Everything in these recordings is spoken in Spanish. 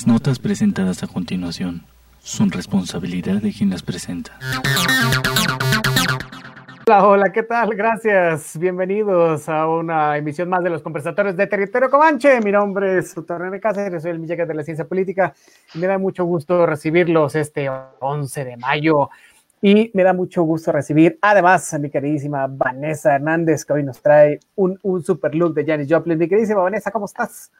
Las notas presentadas a continuación son responsabilidad de quien las presenta. Hola, hola, ¿qué tal? Gracias. Bienvenidos a una emisión más de los conversatorios de Territorio Comanche. Mi nombre es René Cáceres, soy el Millegas de la Ciencia Política y me da mucho gusto recibirlos este 11 de mayo. Y me da mucho gusto recibir además a mi queridísima Vanessa Hernández, que hoy nos trae un, un super look de Janis Joplin. Mi queridísima Vanessa, ¿cómo estás?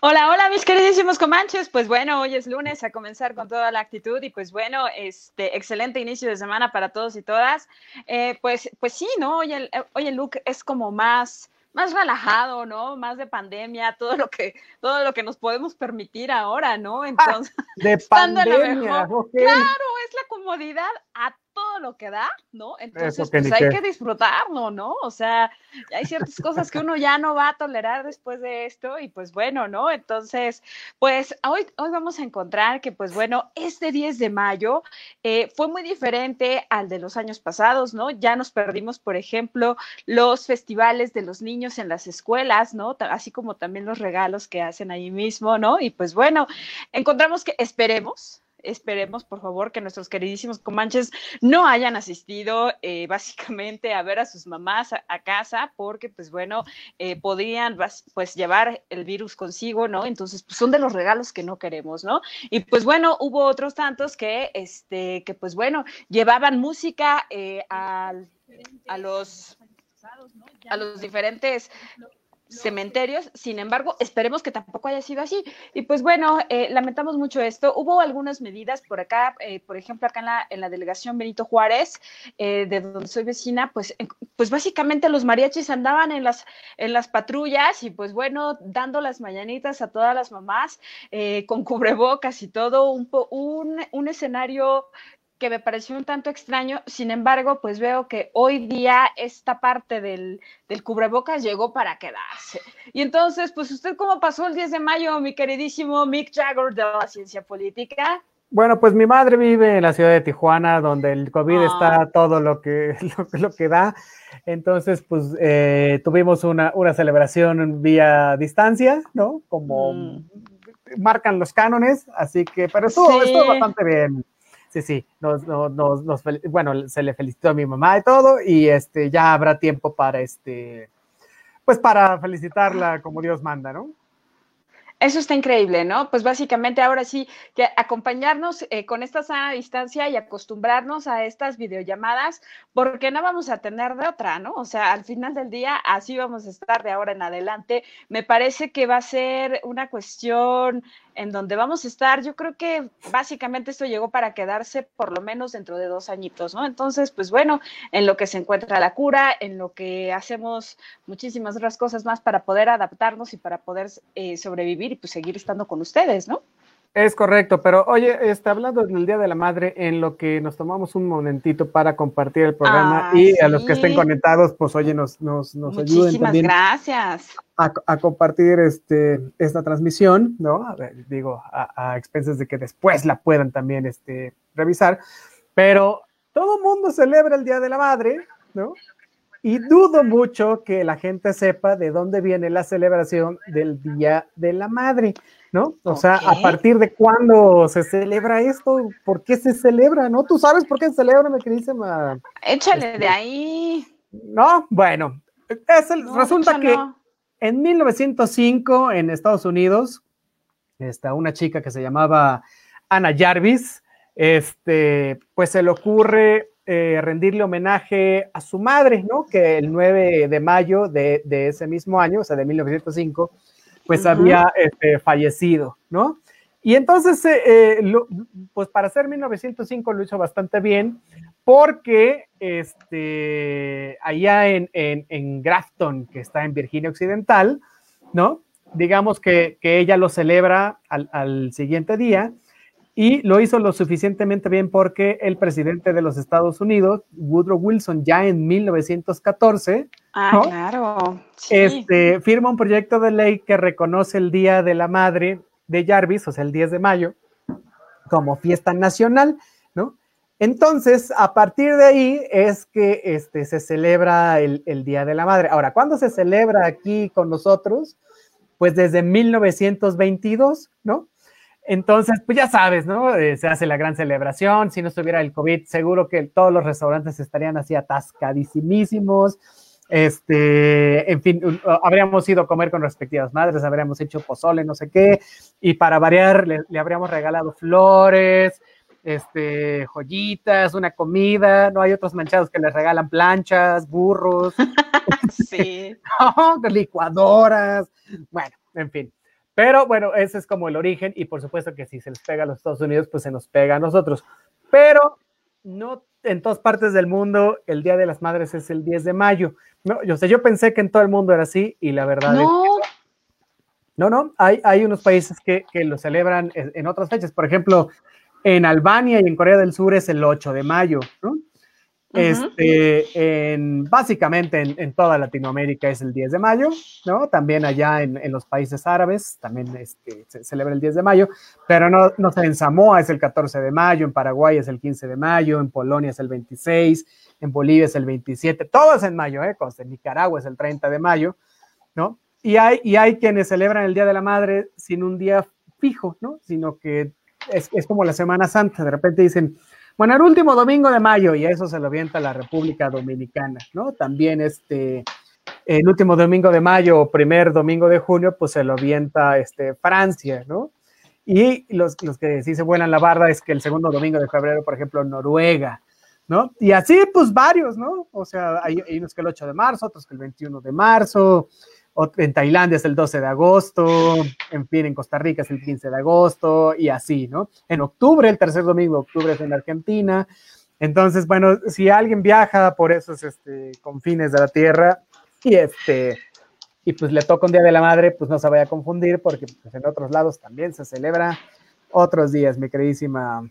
Hola, hola, mis queridísimos comanches. Pues bueno, hoy es lunes a comenzar con toda la actitud y pues bueno, este excelente inicio de semana para todos y todas. Eh, pues, pues sí, ¿no? Hoy el, hoy el look es como más, más relajado, ¿no? Más de pandemia, todo lo que, todo lo que nos podemos permitir ahora, ¿no? Ah, Entonces, de pandemia, okay. claro, es la comodidad a todo lo que da, ¿no? Entonces, pues hay qué. que disfrutarlo, ¿no? O sea, hay ciertas cosas que uno ya no va a tolerar después de esto y pues bueno, ¿no? Entonces, pues hoy, hoy vamos a encontrar que pues bueno, este 10 de mayo eh, fue muy diferente al de los años pasados, ¿no? Ya nos perdimos, por ejemplo, los festivales de los niños en las escuelas, ¿no? Así como también los regalos que hacen ahí mismo, ¿no? Y pues bueno, encontramos que esperemos. Esperemos, por favor, que nuestros queridísimos comanches no hayan asistido eh, básicamente a ver a sus mamás a, casa, porque, pues bueno, eh, podrían pues llevar el virus consigo, ¿no? Entonces, pues son de los regalos que no queremos, ¿no? Y pues bueno, hubo otros tantos que, este, que pues bueno, llevaban música eh, al- a los a los diferentes cementerios, sin embargo, esperemos que tampoco haya sido así. Y pues bueno, eh, lamentamos mucho esto. Hubo algunas medidas por acá, eh, por ejemplo, acá en la, delegación Benito Juárez, eh, de donde soy vecina, pues, pues básicamente los mariachis andaban en las, en las patrullas y pues bueno, dando las mañanitas a todas las mamás, con cubrebocas y todo, un, un, un escenario que me pareció un tanto extraño, sin embargo, pues veo que hoy día esta parte del, del cubrebocas llegó para quedarse. Y entonces, pues usted cómo pasó el 10 de mayo, mi queridísimo Mick Jagger de la ciencia política. Bueno, pues mi madre vive en la ciudad de Tijuana, donde el COVID Ah. está todo lo que, lo, que- lo que da. Entonces, pues eh, tuvimos una, una celebración vía distancia, ¿no? Como Mm. marcan los cánones, así que, pero estuvo, Sí. estuvo bastante bien. Sí, sí, nos, nos, nos- nos bueno, se le felicitó a mi mamá y todo, y este, ya habrá tiempo para este, pues para felicitarla como Dios manda, ¿no? Eso está increíble, ¿no? Pues básicamente ahora sí que acompañarnos eh, con esta sana distancia y acostumbrarnos a estas videollamadas, porque no vamos a tener de otra, ¿no? O sea, al final del día así vamos a estar de ahora en adelante. Me parece que va a ser una cuestión en donde vamos a estar, yo creo que básicamente esto llegó para quedarse por lo menos dentro de dos añitos, ¿no? Entonces, pues bueno, en lo que se encuentra la cura, en lo que hacemos muchísimas otras cosas más para poder adaptarnos y para poder eh, sobrevivir y pues seguir estando con ustedes, ¿no? Es correcto, pero oye, está hablando del Día de la Madre, en lo que nos tomamos un momentito para compartir el programa Ah, y a los que estén conectados, pues oye, nos, nos, nos ayuden Muchísimas también gracias. a, a compartir este, esta transmisión, ¿no? A ver, digo, a, a expensas de que después la puedan también este, revisar, pero todo el mundo celebra el Día de la Madre, ¿no? Y dudo mucho que la gente sepa de dónde viene la celebración del Día de la Madre, ¿no? O sea, a partir de cuándo se celebra esto, ¿por qué se celebra? ¿No? ¿Tú sabes por qué se celebra, mi queridísima? Échale Este, de ahí. No, bueno, es el- No, resulta que en 1905, en Estados Unidos, está una chica que se llamaba Anna Jarvis, este, pues se le ocurre eh, rendirle homenaje a su madre, ¿no? Que el 9 de mayo de, de ese mismo año, o sea, de 1905, pues había este, fallecido, ¿no? Y entonces, eh, eh, lo- pues para hacer 1905 lo hizo bastante bien, porque este, allá en, en, en Grafton, que está en Virginia Occidental, ¿no? Digamos que, que ella lo celebra al, al siguiente día y lo hizo lo suficientemente bien porque el presidente de los Estados Unidos, Woodrow Wilson, ya en 1914, Ah, ¿no? claro. Sí. este, firma un proyecto de ley que reconoce el Día de la Madre de Jarvis, o sea, el 10 de mayo, como fiesta nacional, ¿no? Entonces, a partir de ahí es que este, se celebra el, el Día de la Madre. Ahora, ¿cuándo se celebra aquí con nosotros? Pues desde 1922, ¿no? Entonces, pues ya sabes, ¿no? Eh, se hace la gran celebración. Si no estuviera el COVID, seguro que todos los restaurantes estarían así atascadísimos. Este, en fin, habríamos ido a comer con respectivas madres, habríamos hecho pozole, no sé qué, y para variar le, le habríamos regalado flores, este, joyitas, una comida, no hay otros manchados que les regalan planchas, burros, sí. licuadoras, bueno, en fin. Pero bueno, ese es como el origen y por supuesto que si se les pega a los Estados Unidos, pues se nos pega a nosotros. Pero no en todas partes del mundo el Día de las Madres es el 10 de mayo. No, yo, sé, yo pensé que en todo el mundo era así y la verdad no. es que no, no, hay, hay unos países que, que lo celebran en, otras fechas. Por ejemplo, en Albania y en Corea del Sur es el 8 de mayo, ¿no? Este, en, básicamente en, toda Latinoamérica es el 10 de mayo, ¿no? También allá en, los países árabes también este, se celebra el 10 de mayo, pero no, sé, en Samoa es el 14 de mayo, en Paraguay es el 15 de mayo, en Polonia es el 26, en Bolivia es el 27, todo es en mayo, ¿eh? En Nicaragua es el 30 de mayo, ¿no? Y hay, quienes celebran el Día de la Madre sin un día fijo, ¿no? Sino que es, como la Semana Santa, de repente dicen, bueno, el último domingo de mayo, y a eso se lo avienta la República Dominicana, ¿no? También este, el último domingo de mayo o primer domingo de junio, pues se lo avienta este, Francia, ¿no? Y los, los que sí se vuelan la barda es que el segundo domingo de febrero, por ejemplo, Noruega, ¿no? Y así, pues varios, ¿no? O sea, hay, hay unos que el 8 de marzo, otros que el 21 de marzo, en Tailandia es el 12 de agosto, en fin, en Costa Rica es el 15 de agosto y así, ¿no? En octubre, el tercer domingo de octubre es en Argentina. Entonces, bueno, si alguien viaja por esos este, confines de la Tierra y este y pues le toca un Día de la Madre, pues no se vaya a confundir porque pues, en otros lados también se celebra otros días, mi queridísima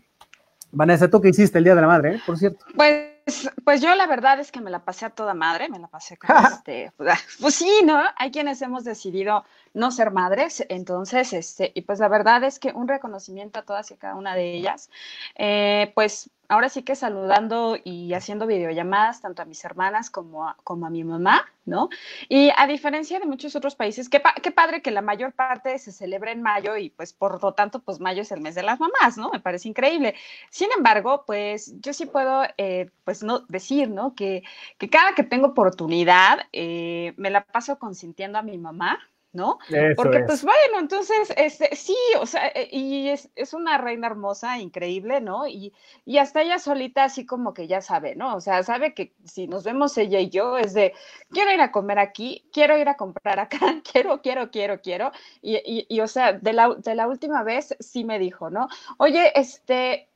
Vanessa, ¿tú qué hiciste el Día de la Madre, eh? por cierto? Pues pues, pues, yo la verdad es que me la pasé a toda madre, me la pasé con este, pues, sí, ¿no? Hay quienes hemos decidido no ser madres, entonces, este, y pues la verdad es que un reconocimiento a todas y a cada una de ellas, eh, pues ahora sí que saludando y haciendo videollamadas tanto a mis hermanas como a, como a mi mamá, ¿no? Y a diferencia de muchos otros países, qué, qué padre que la mayor parte se celebra en mayo y pues por lo tanto, pues mayo es el mes de las mamás, ¿no? Me parece increíble. Sin embargo, pues yo sí puedo, eh, pues no decir, ¿no? Que, que, cada que tengo oportunidad, eh, me la paso consintiendo a mi mamá, ¿no? Porque pues bueno, entonces, este, sí, o sea, eh, y es, es, una reina hermosa, increíble, ¿no? Y, y, hasta ella solita así como que ya sabe, ¿no? O sea, sabe que si nos vemos ella y yo es de, quiero ir a comer aquí, quiero ir a comprar acá, quiero, quiero, quiero, quiero. Y, y, y o sea, de la, de la última vez sí me dijo, ¿no? Oye, este,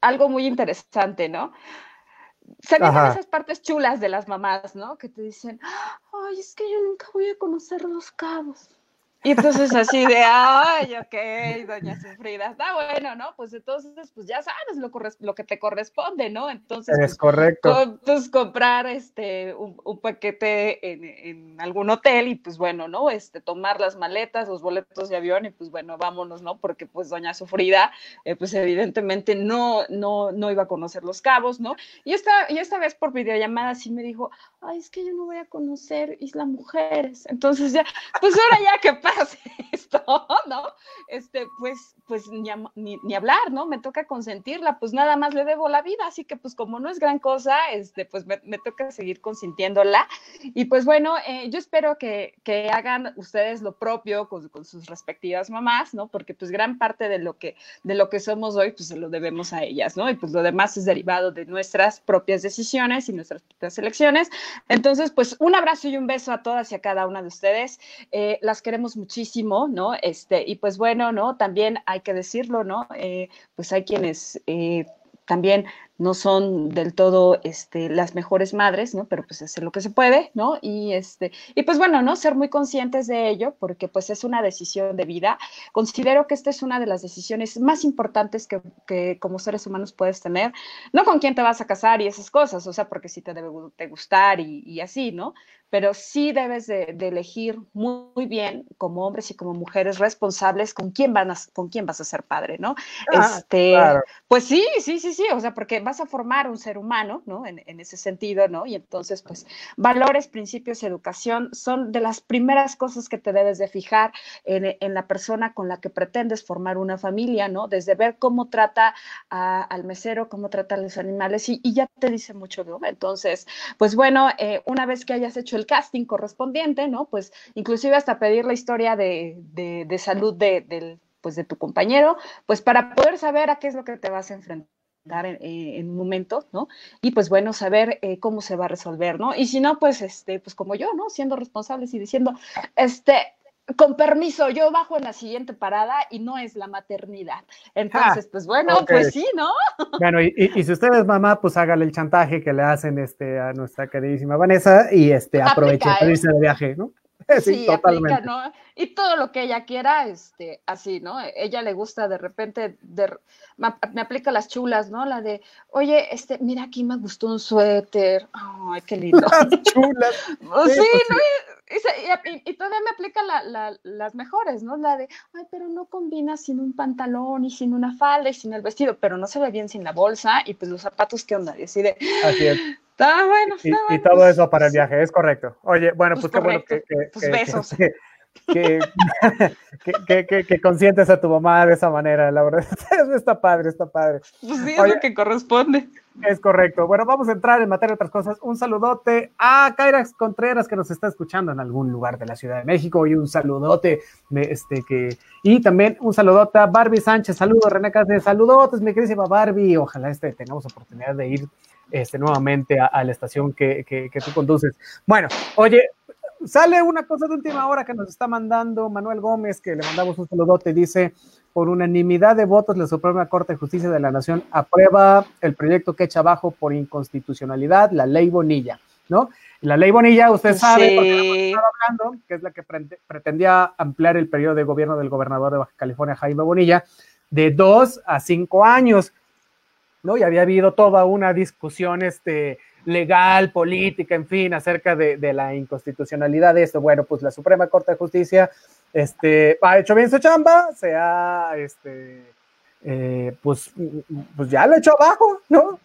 algo muy interesante, ¿no? Se esas partes chulas de las mamás, ¿no? Que te dicen, ay, es que yo nunca voy a conocer los cabos. Y entonces así de, ay, ok, doña Sufrida, está bueno, ¿no? Pues entonces, pues ya sabes lo, lo que te corresponde, ¿no? Entonces, es pues, correcto. pues comprar este, un, un paquete en, en, algún hotel y pues bueno, ¿no? Este, tomar las maletas, los boletos de avión y pues bueno, vámonos, ¿no? Porque pues doña Sufrida, eh, pues evidentemente no, no, no iba a conocer los cabos, ¿no? Y esta, y esta vez por videollamada sí me dijo, ay, es que yo no voy a conocer Isla Mujeres. Entonces ya, pues ahora ya que esto, ¿no? Este, pues, pues ni, ni, hablar, ¿no? Me toca consentirla, pues nada más le debo la vida, así que pues como no es gran cosa, este, pues me, me toca seguir consintiéndola. Y pues bueno, eh, yo espero que, que, hagan ustedes lo propio con, con, sus respectivas mamás, ¿no? Porque pues gran parte de lo que, de lo que somos hoy, pues se lo debemos a ellas, ¿no? Y pues lo demás es derivado de nuestras propias decisiones y nuestras propias elecciones. Entonces, pues un abrazo y un beso a todas y a cada una de ustedes. Eh, las queremos muchísimo, ¿no? Este, y pues bueno, ¿no? También hay que decirlo, ¿no? Eh, pues hay quienes eh, también no son del todo este, las mejores madres, ¿no? Pero pues hacer lo que se puede, ¿no? Y, este, y pues bueno, ¿no? Ser muy conscientes de ello, porque pues es una decisión de vida. Considero que esta es una de las decisiones más importantes que, que como seres humanos puedes tener, no con quién te vas a casar y esas cosas, o sea, porque sí te debe te gustar y así, ¿no? Pero sí debes de, elegir muy, bien como hombres y como mujeres responsables con quién, van a, con quién vas a ser padre, ¿no? Ah, este, Pues sí, sí, sí, sí, o sea, porque vas a formar un ser humano, ¿no? En, ese sentido, ¿no? Y entonces, pues, valores, principios, educación son de las primeras cosas que te debes de fijar en, en la persona con la que pretendes formar una familia, ¿no? Desde ver cómo trata al mesero, cómo trata a los animales y, ya te dice mucho, ¿no? Entonces, pues bueno, eh, una vez que hayas hecho el casting correspondiente, ¿no? Pues inclusive hasta pedir la historia de, de, salud de, pues, de tu compañero, pues para poder saber a qué es lo que te vas a enfrentar. En, en, un momento, ¿no? Y pues bueno, saber eh, cómo se va a resolver, ¿no? Y si no, pues este, pues como yo, ¿no? Siendo responsables y diciendo, este, con permiso, yo bajo en la siguiente parada y no es la maternidad. Entonces, pues bueno, pues sí, ¿no? Bueno, y, si usted es mamá, pues hágale el chantaje que le hacen este, a nuestra queridísima Vanessa y este, aproveche para ¿eh? irse de viaje, ¿no? Sí, totalmente. ¿no? Y todo lo que ella quiera, este, así, ¿no? Ella le gusta de repente, me aplica las chulas, ¿no? La de, oye, este, mira, aquí me gustó un suéter. Ay, qué lindo. Las chulas. sí, ¿no? Y, todavía me aplica las mejores, ¿no? La de, ay, pero no combina sin un pantalón y sin una falda y sin el vestido, pero no se ve bien sin la bolsa y pues los zapatos, ¿qué onda? Y así de, así es. Está bueno, está y, bueno. Y todo pues, eso para el viaje, es correcto. Oye, bueno, pues, pues qué bueno que, pues besos. Que, que, que, consientes a tu mamá de esa manera, la verdad. está padre, está padre. Pues sí, es lo que corresponde. Es correcto. Bueno, vamos a entrar en materia de otras cosas. Un saludote a Kairax Contreras que nos está escuchando en algún lugar de la Ciudad de México y un saludote este que y también un saludote a Barbie Sánchez. Saludos, René Cáceres. Saludotes, mi querida Barbie. Ojalá este tengamos oportunidad de ir este, nuevamente a, la estación que, que, que tú conduces. Bueno, oye, sale una cosa de última hora que nos está mandando Manuel Gómez, que le mandamos un saludote, dice, por unanimidad de votos, la Suprema Corte de Justicia de la Nación aprueba el proyecto que echa abajo por inconstitucionalidad, la ley Bonilla, ¿no? La ley Bonilla, usted sabe, porque estado hablando, que es la que pretendía ampliar el periodo de gobierno del gobernador de Baja California, Jaime Bonilla, de dos a cinco años, ¿no? Y había habido toda una discusión, este, legal, política, en fin, acerca de, la inconstitucionalidad de esto. Bueno, pues la Suprema Corte de Justicia este, ha hecho bien su chamba, se ha, este, eh, pues, pues ya lo echó abajo, ¿no?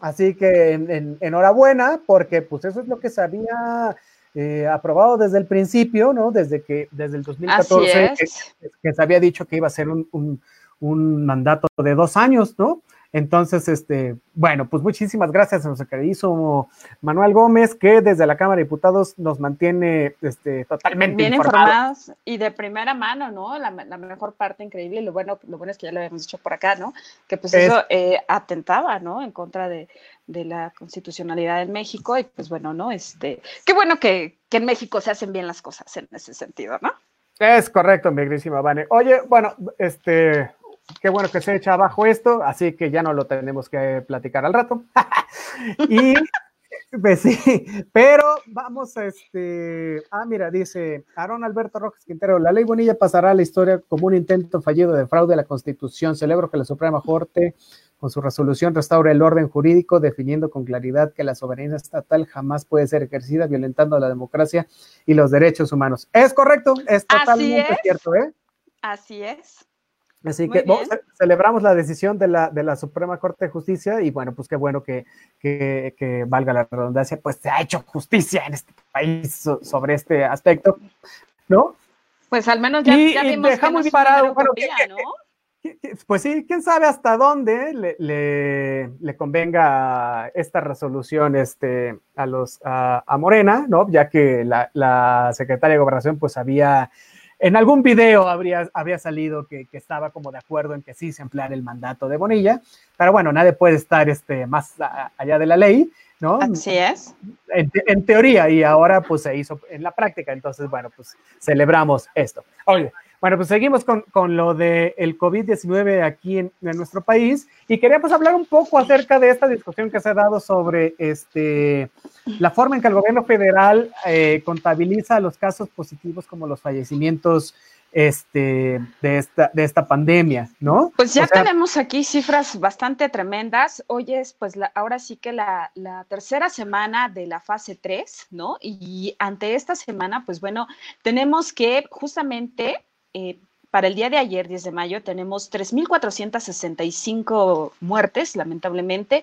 Así que en, enhorabuena, porque pues eso es lo que se había eh, aprobado desde el principio, ¿no? Desde que, desde el 2014, que, se había dicho que iba a ser un, un mandato de dos años, ¿no? Entonces, este, bueno, pues muchísimas gracias a nuestro querido Manuel Gómez, que desde la Cámara de Diputados nos mantiene este, totalmente bien informados. y de primera mano, ¿no? La, mejor parte increíble, lo bueno, lo bueno es que ya lo habíamos dicho por acá, ¿no? Que pues eso eh, atentaba, ¿no? En contra de, la constitucionalidad en México y pues bueno, ¿no? Este, qué bueno que, que en México se hacen bien las cosas en ese sentido, ¿no? Es correcto, mi queridísima Vane. Oye, bueno, este, qué bueno que se echa abajo esto, así que ya no lo tenemos que platicar al rato. y pues sí, pero vamos a este. Ah, mira, dice Aaron Alberto Rojas Quintero: La ley Bonilla pasará a la historia como un intento fallido de fraude a la Constitución. Celebro que la Suprema Corte, con su resolución, restaure el orden jurídico, definiendo con claridad que la soberanía estatal jamás puede ser ejercida violentando la democracia y los derechos humanos. Es correcto, es totalmente cierto, ¿eh? Así es. Así que celebramos la decisión de la, de la Suprema Corte de Justicia y bueno, pues qué bueno que, que, valga la redundancia, pues se ha hecho justicia en este país sobre este aspecto, ¿no? Pues al menos ya, ya vimos dejamos que parado, bueno, ¿no? Pues sí, quién sabe hasta dónde le, le, convenga esta resolución este, a los a, a Morena, ¿no? Ya que la, la secretaria de Gobernación pues había en algún video habría, había salido que, estaba como de acuerdo en que sí se empleara el mandato de Bonilla, pero bueno, nadie puede estar este, más allá de la ley, ¿no? Así es. En, teoría, y ahora pues se hizo en la práctica, entonces bueno, pues celebramos esto. Oye, bueno, pues seguimos con, con lo del el COVID-19 aquí en, nuestro país y queríamos hablar un poco acerca de esta discusión que se ha dado sobre este, la forma en que el gobierno federal eh, contabiliza los casos positivos como los fallecimientos este, de, esta, de esta pandemia, ¿no? Pues ya tenemos aquí cifras bastante tremendas. Hoy es, pues, la, ahora sí que la, la, tercera semana de la fase 3, ¿no? Y ante esta semana, pues bueno, tenemos que justamente... Eh, para el día de ayer, 10 de mayo, tenemos 3.465 muertes, lamentablemente,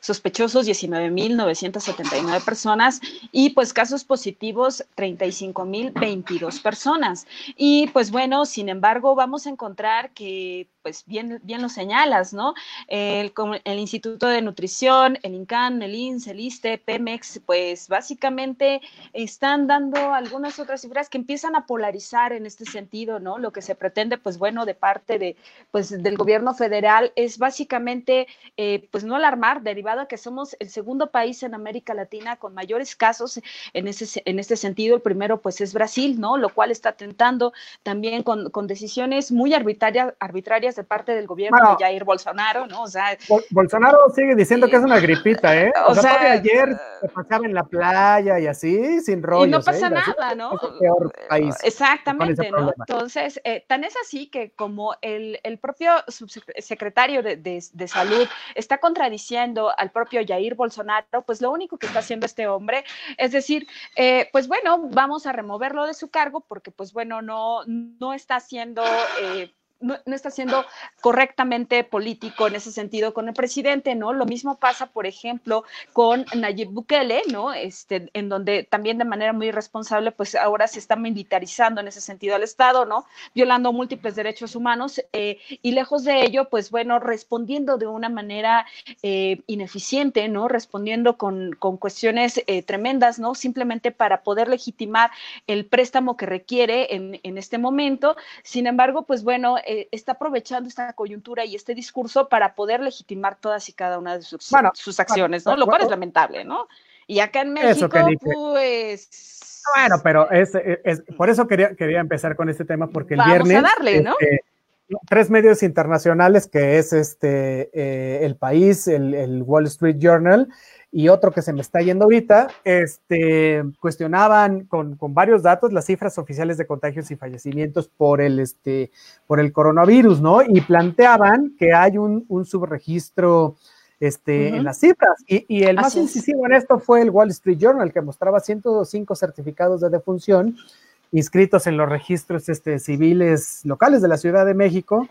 sospechosos 19.979 personas y pues casos positivos 35.022 personas. Y pues bueno, sin embargo, vamos a encontrar que pues bien, bien lo señalas, ¿no? El, el Instituto de Nutrición, el INCAN, el INS, el ISTE, Pemex, pues básicamente están dando algunas otras cifras que empiezan a polarizar en este sentido, ¿no? Lo que se pretende, pues bueno, de parte de, pues, del gobierno federal es básicamente, eh, pues no alarmar, derivado a que somos el segundo país en América Latina con mayores casos en, ese, en este sentido. El primero, pues es Brasil, ¿no? Lo cual está atentando también con, con decisiones muy arbitrarias, arbitrarias de parte del gobierno de Jair Bolsonaro, ¿no? O sea, Bolsonaro sigue diciendo que es una gripita, ¿eh? O, sea, ayer se pasaba en la playa y así, sin rollos. Y no pasa nada, ¿no? Exactamente, ¿no? Entonces, eh, tan es así que como el, el propio subsecretario de, de, Salud está contradiciendo al propio Jair Bolsonaro, pues lo único que está haciendo este hombre es decir, eh, pues bueno, vamos a removerlo de su cargo porque pues bueno, no, no está haciendo... Eh, no, está siendo correctamente político en ese sentido con el presidente, ¿no? Lo mismo pasa, por ejemplo, con Nayib Bukele, ¿no? Este, en donde también de manera muy irresponsable, pues ahora se está militarizando en ese sentido al Estado, ¿no? Violando múltiples derechos humanos eh, y lejos de ello, pues bueno, respondiendo de una manera eh, ineficiente, ¿no? Respondiendo con, con cuestiones eh, tremendas, ¿no? Simplemente para poder legitimar el préstamo que requiere en, en este momento. Sin embargo, pues bueno, eh, está aprovechando esta coyuntura y este discurso para poder legitimar todas y cada una de sus, sus acciones, ¿no? Lo cual es lamentable, ¿no? Y acá en México, pues... Bueno, pero es, por eso quería, quería empezar con este tema, porque el viernes... darle, ¿no? Este, tres medios internacionales, que es este eh, El País, el, el Wall Street Journal y otro que se me está yendo ahorita, este, cuestionaban con, varios datos las cifras oficiales de contagios y fallecimientos por el, este, por el coronavirus, ¿no? Y planteaban que hay un, subregistro este, en las cifras. Y, el más incisivo en esto fue el Wall Street Journal, que mostraba 105 certificados de defunción inscritos en los registros este, civiles locales de la Ciudad de México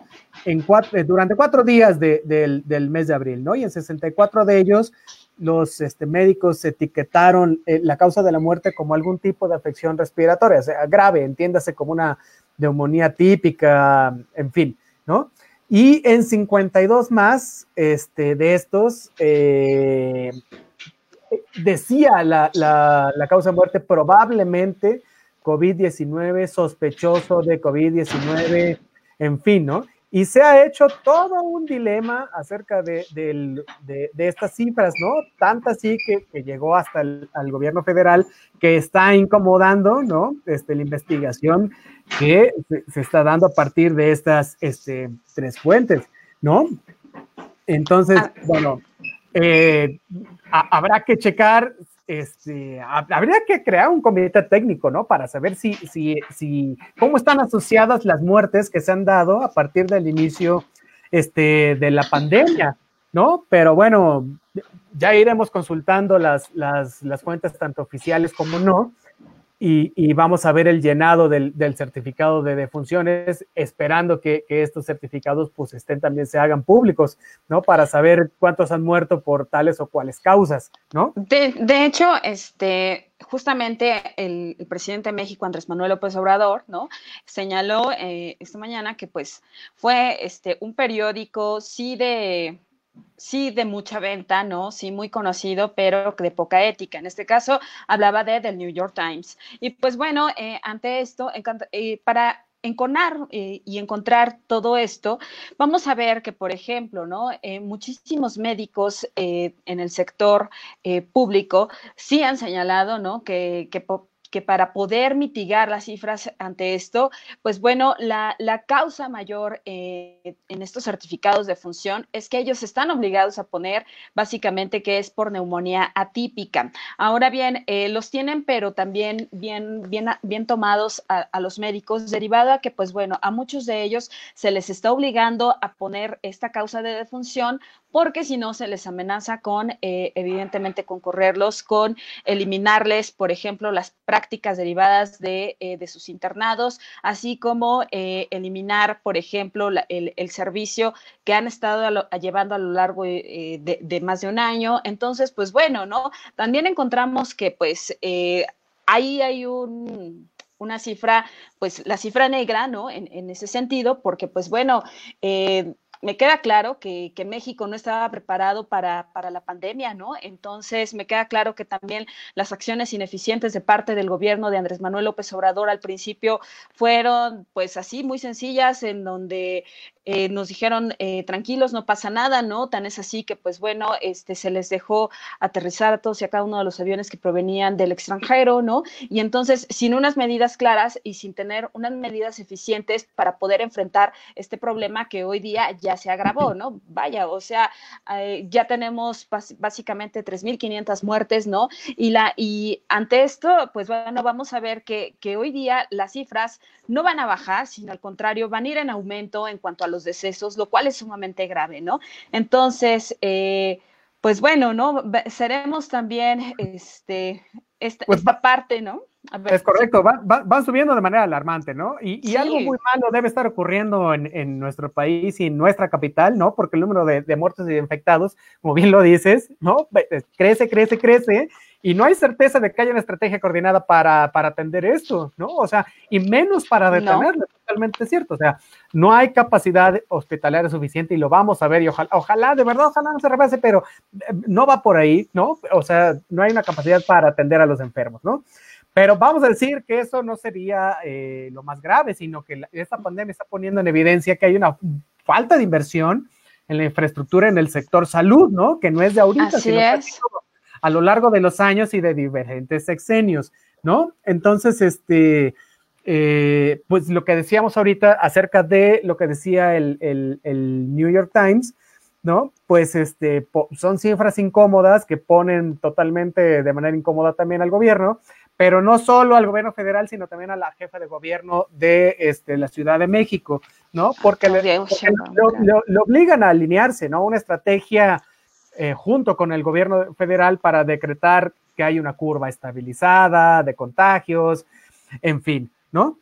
cuatro, durante cuatro días del, mes de abril, ¿no? Y en 64 de ellos los este, médicos etiquetaron eh, la causa de la muerte como algún tipo de afección respiratoria, o sea, grave, entiéndase como una neumonía típica, en fin, ¿no? Y en 52 más este, de estos, eh, decía la, causa de muerte probablemente COVID-19, sospechoso de COVID-19, en fin, ¿no? Y se ha hecho todo un dilema acerca de, estas cifras, ¿no? Tanta así que, llegó hasta el gobierno federal que está incomodando, ¿no? Este, la investigación que se, está dando a partir de estas este, tres fuentes, ¿no? Entonces, ah. bueno, eh, habrá que checar este, habría que crear un comité técnico, ¿no? Para saber si, si, si, cómo están asociadas las muertes que se han dado a partir del inicio este, de la pandemia, ¿no? Pero bueno, ya iremos consultando las, las, las fuentes tanto oficiales como no y, vamos a ver el llenado del, certificado de defunciones, esperando que, estos certificados pues estén también se hagan públicos, ¿no? Para saber cuántos han muerto por tales o cuales causas, ¿no? De, hecho, este, justamente el, presidente de México, Andrés Manuel López Obrador, ¿no? Señaló eh, esta mañana que pues fue este, un periódico, sí de sí de mucha venta, ¿no? Sí, muy conocido, pero de poca ética. En este caso, hablaba de The New York Times. Y pues bueno, eh, ante esto, eh, para enconar eh, y encontrar todo esto, vamos a ver que, por ejemplo, ¿no? muchísimos médicos en el sector público sí han señalado, ¿no? Que que para poder mitigar las cifras ante esto, pues bueno, la, causa mayor eh, en estos certificados de función es que ellos están obligados a poner básicamente que es por neumonía atípica. Ahora bien, eh, los tienen, pero también bien, bien, bien tomados a, a, los médicos, derivado a que, pues bueno, a muchos de ellos se les está obligando a poner esta causa de defunción porque si no se les amenaza con, eh, evidentemente, con correrlos, con eliminarles, por ejemplo, las prácticas derivadas de, eh, sus internados, así como eh, eliminar, por ejemplo, el, servicio que han estado llevando a lo largo de, más de un año. Entonces, pues bueno, ¿no? También encontramos que, pues, ahí hay un una cifra, pues la cifra negra, ¿no? En, en ese sentido, porque pues bueno, me queda claro que, México no estaba preparado para, la pandemia, ¿no? Entonces, me queda claro que también las acciones ineficientes de parte del gobierno de Andrés Manuel López Obrador al principio fueron, pues así, muy sencillas, en donde eh, nos dijeron, eh, tranquilos, no pasa nada, ¿no? Tan es así que, pues bueno, este, se les dejó aterrizar a todos y a cada uno de los aviones que provenían del extranjero, ¿no? Y entonces, sin unas medidas claras y sin tener unas medidas eficientes para poder enfrentar este problema que hoy día ya se agravó, ¿no? Vaya, o sea, eh, ya tenemos básicamente 3.500 muertes, ¿no? Y, la, y ante esto, pues bueno, vamos a ver que, que hoy día las cifras no van a bajar, sino al contrario, van a ir en aumento en cuanto a los decesos, lo cual es sumamente grave, ¿no? Entonces, eh, pues bueno, ¿no? Seremos también este, esta, pues parte, ¿no? es correcto, van, subiendo de manera alarmante, ¿no? Y, algo muy malo debe estar ocurriendo en, nuestro país y en nuestra capital, ¿no? Porque el número de, de muertos y de infectados, como bien lo dices, ¿no? Crece, crece, crece, y no hay certeza de que haya una estrategia coordinada para, atender esto, ¿no? O sea, y menos para detenerlo, totalmente cierto. O sea, no hay capacidad hospitalaria suficiente y lo vamos a ver y ojalá, ojalá, de verdad, ojalá no se rebase, pero eh, no va por ahí, ¿no? O sea, no hay una capacidad para atender a los enfermos, ¿no? Pero vamos a decir que eso no sería eh, lo más grave, sino que esta pandemia está poniendo en evidencia que hay una falta de inversión en la infraestructura en el sector salud, ¿no? Que no es de ahorita, sino es a lo largo de los años y de diferentes sexenios, ¿no? Entonces, este, eh, pues lo que decíamos ahorita acerca de lo que decía el, New York Times, ¿no? Pues este, son cifras incómodas que ponen totalmente de manera incómoda también al gobierno, pero no solo al gobierno federal, sino también a la jefa de gobierno de este, la Ciudad de México, ¿no? Porque, le, lo, obligan a alinearse, ¿no? Una estrategia eh, junto con el gobierno federal para decretar que hay una curva estabilizada de contagios, en fin, ¿no?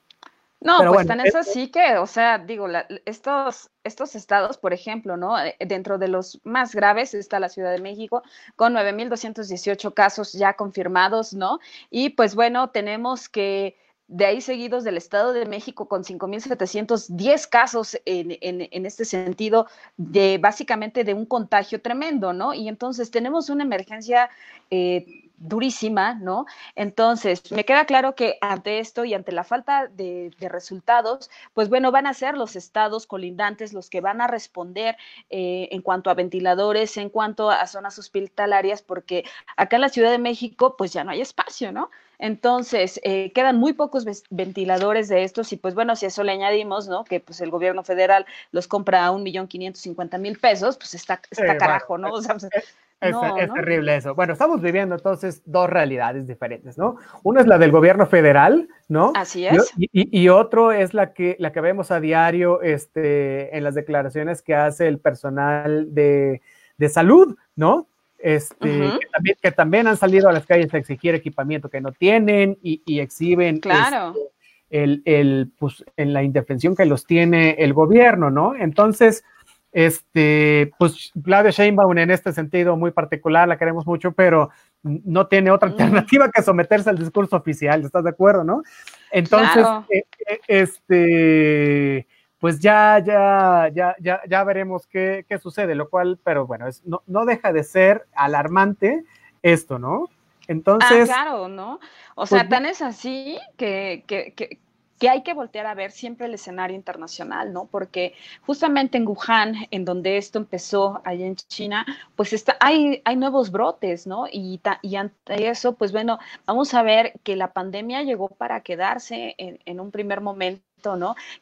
No, pues tan es así que, o sea, digo, estos, estos estados, por ejemplo, ¿no? Eh, dentro de los más graves está la Ciudad de México, con 9.218 casos ya confirmados, ¿no? Y pues bueno, tenemos que de ahí seguidos del Estado de México con 5.710 casos en, en, este sentido de básicamente de un contagio tremendo, ¿no? Y entonces tenemos una emergencia eh, durísima, ¿no? Entonces, me queda claro que ante esto y ante la falta de, resultados, pues bueno, van a ser los estados colindantes los que van a responder eh, en cuanto a ventiladores, en cuanto a zonas hospitalarias, porque acá en la Ciudad de México, pues ya no hay espacio, ¿no? Entonces, eh, quedan muy pocos ventiladores de estos y pues bueno, si a eso le añadimos, ¿no? Que pues el gobierno federal los compra a un millón quinientos cincuenta mil pesos, pues está, está carajo, ¿no? O sea, pues, es, terrible eso. Bueno, estamos viviendo entonces dos realidades diferentes, ¿no? Una es la del gobierno federal, ¿no? Así es. Y, otro es la que, la que vemos a diario este, en las declaraciones que hace el personal de, de salud, ¿no? Este, que, también, han salido a las calles a exigir equipamiento que no tienen y, exhiben claro. Este, el, pues, en la indefensión que los tiene el gobierno, ¿no? Entonces, este, pues Claudia Sheinbaum en este sentido muy particular, la queremos mucho, pero no tiene otra alternativa que someterse al discurso oficial, ¿estás de acuerdo, no? Entonces, eh, eh, este, pues ya, ya, ya, ya, ya veremos qué, qué sucede, lo cual, pero bueno, es, no, no deja de ser alarmante esto, ¿no? Entonces. Ah, claro, ¿no? O sea, pues tan es así que, que, que, que hay que voltear a ver siempre el escenario internacional, ¿no? Porque justamente en Wuhan, en donde esto empezó, allá en China, pues está, hay, hay nuevos brotes, ¿no? Y, y ante eso, pues bueno, vamos a ver que la pandemia llegó para quedarse en, en un primer momento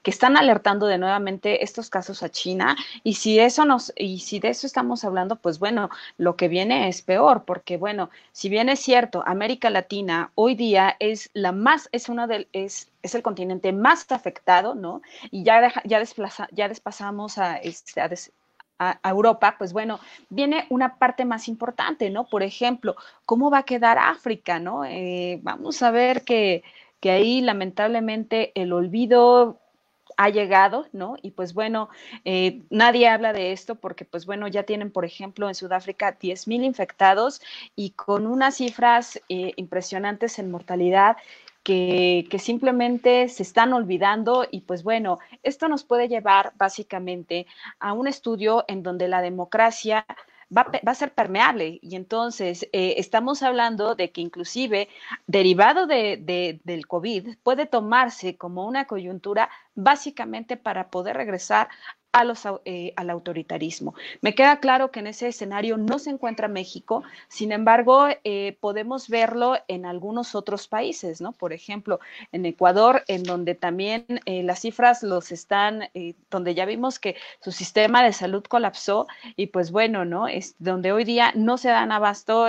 Que están alertando de nuevamente estos casos a China y si eso nos y si de eso estamos hablando, pues bueno, lo que viene es peor, porque bueno, si bien es cierto, América Latina hoy día es la más es una del es es el continente más afectado, ¿no? Y ya ya desplaza, ya despasamos a, este, a, Europa, pues bueno, viene una parte más importante, ¿no? Por ejemplo, ¿cómo va a quedar África, ¿no? Eh, vamos a ver que que ahí lamentablemente el olvido ha llegado, ¿no? Y pues bueno, eh, nadie habla de esto porque pues bueno, ya tienen, por ejemplo, en Sudáfrica 10.000 infectados y con unas cifras eh, impresionantes en mortalidad que, que, simplemente se están olvidando y pues bueno, esto nos puede llevar básicamente a un estudio en donde la democracia va, a ser permeable. Y entonces eh, estamos hablando de que inclusive derivado de, del COVID puede tomarse como una coyuntura básicamente para poder regresar eh, al autoritarismo. Me queda claro que en ese escenario no se encuentra México, sin embargo, eh, podemos verlo en algunos otros países, ¿no? Por ejemplo, en Ecuador, en donde también eh, las cifras los están, donde ya vimos que su sistema de salud colapsó y pues bueno, ¿no? Es donde hoy día no se dan abasto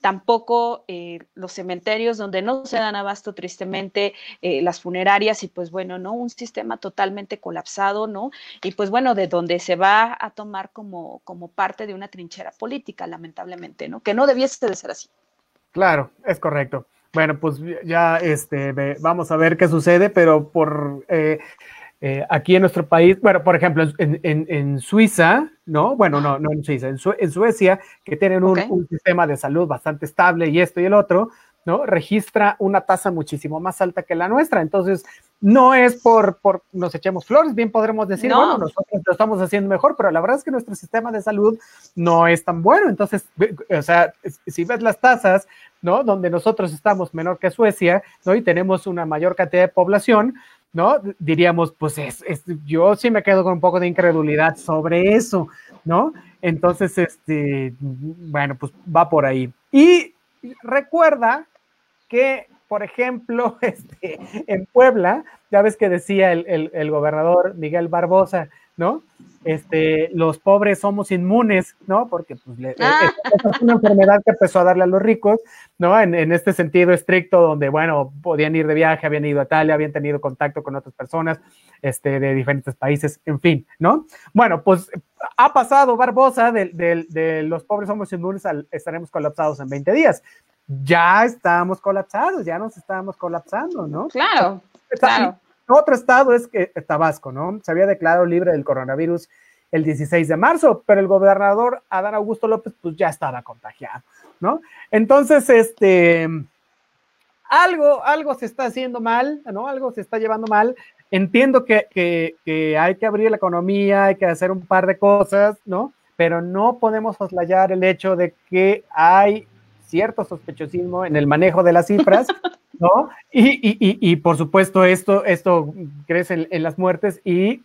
tampoco eh, los cementerios donde no se dan abasto tristemente eh, las funerarias y pues bueno, ¿no? Un sistema totalmente colapsado, ¿no? Y pues bueno, de donde se va a tomar como, como parte de una trinchera política, lamentablemente, ¿no? Que no debiese de ser así. Claro, es correcto. Bueno, pues ya este, vamos a ver qué sucede, pero por eh, eh, aquí en nuestro país, bueno, por ejemplo, en, Suiza, ¿no? Bueno, no, no en Suiza, en, Suecia, que tienen un, sistema de salud bastante estable y esto y el otro, ¿no? Registra una tasa muchísimo más alta que la nuestra. Entonces, no es por, por nos echemos flores, bien podremos decir, bueno, nosotros lo estamos haciendo mejor, pero la verdad es que nuestro sistema de salud no es tan bueno. Entonces, o sea, si ves las tasas, ¿no? Donde nosotros estamos menor que Suecia, ¿no? Y tenemos una mayor cantidad de población, ¿no? Diríamos, pues es, yo sí me quedo con un poco de incredulidad sobre eso, ¿no? Entonces, este, bueno, pues va por ahí. Y recuerda que, por ejemplo, este, en Puebla, ya ves que decía el, el gobernador Miguel Barbosa, ¿no? este, los pobres somos inmunes, ¿no? Porque pues, eh, ah. es una enfermedad que empezó a darle a los ricos, ¿no? En, en, este sentido estricto, donde, bueno, podían ir de viaje, habían ido a Italia, habían tenido contacto con otras personas este, de diferentes países, en fin, ¿no? Bueno, pues ha pasado Barbosa de, de, los pobres somos inmunes, estaremos colapsados en 20 días. Ya estamos colapsados, ya nos estamos colapsando, ¿no? Claro, claro. Otro estado es que Tabasco, ¿no? Se había declarado libre del coronavirus el 16 de marzo, pero el gobernador Adán Augusto López pues ya estaba contagiado, ¿no? Entonces, este, algo, algo se está haciendo mal, ¿no? Algo se está llevando mal. Entiendo que, que, hay que abrir la economía, hay que hacer un par de cosas, ¿no? Pero no podemos soslayar el hecho de que hay cierto sospechosismo en el manejo de las cifras, ¿no? Y, por supuesto esto, esto crece en, las muertes y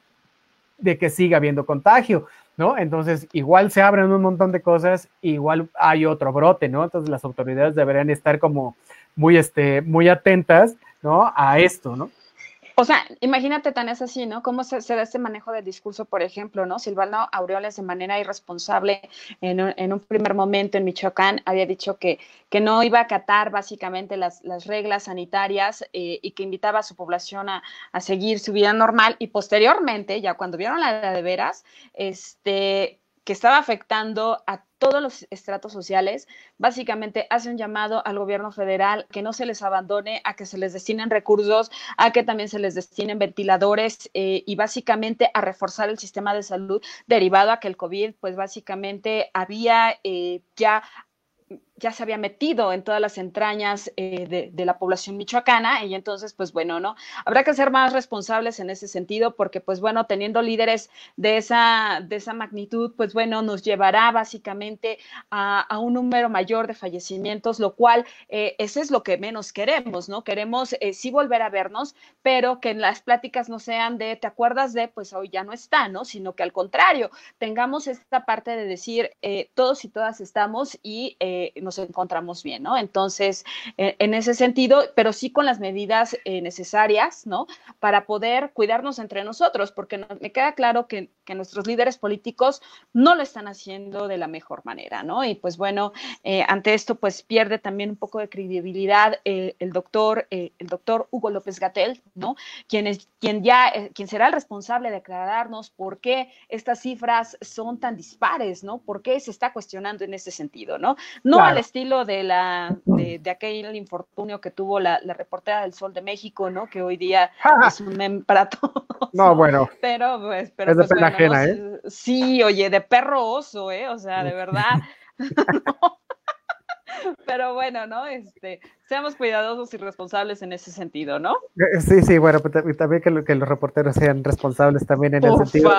de que siga habiendo contagio, ¿no? Entonces, igual se abren un montón de cosas, igual hay otro brote, ¿no? Entonces las autoridades deberían estar como muy, este, muy atentas, ¿no? A esto, ¿no? O sea, imagínate tan es así, ¿no? ¿Cómo se, da este manejo del discurso, por ejemplo, ¿no? Silvano Aureoles de manera irresponsable en un, en un primer momento en Michoacán había dicho que, que no iba a acatar básicamente las, las reglas sanitarias eh, y que invitaba a su población a, a, seguir su vida normal y posteriormente, ya cuando vieron la de veras, este, que estaba afectando a todos los estratos sociales, básicamente hace un llamado al gobierno federal que no se les abandone, a que se les destinen recursos, a que también se les destinen ventiladores eh, y básicamente a reforzar el sistema de salud derivado a que el COVID, pues básicamente había eh, ya ya se había metido en todas las entrañas eh, de, la población michoacana y entonces, pues bueno, ¿no? Habrá que ser más responsables en ese sentido porque, pues bueno, teniendo líderes de esa, de esa magnitud, pues bueno, nos llevará básicamente a, un número mayor de fallecimientos, lo cual eh, ese es lo que menos queremos, ¿no? Queremos eh, sí volver a vernos, pero que las pláticas no sean de, ¿te acuerdas de? Pues hoy ya no está, ¿no? Sino que al contrario, tengamos esta parte de decir, todos y todas estamos y nos encontramos bien, ¿no? Entonces, eh, en ese sentido, pero sí con las medidas eh, necesarias, ¿no? Para poder cuidarnos entre nosotros, porque me queda claro que, nuestros líderes políticos no lo están haciendo de la mejor manera, ¿no? Y pues bueno, eh, ante esto, pues pierde también un poco de credibilidad el doctor, el doctor Hugo López Gatel, ¿no? Quien, es, quien ya, quien será el responsable de aclararnos por qué estas cifras son tan dispares, ¿no? ¿Por qué se está cuestionando en ese sentido, ¿no? No al estilo de la de, aquel infortunio que tuvo la, reportera del Sol de México, ¿no? Que hoy día es un mem para todos. No, bueno. Pero pues, pero es de pues, pena ajena, ¿eh? Sí, oye, de perro oso, ¿eh? O sea, de verdad. no. Pero bueno, ¿no? Este, seamos cuidadosos y responsables en ese sentido, ¿no? Eh, sí, sí, bueno, pues, también que, que los reporteros sean responsables también en el sentido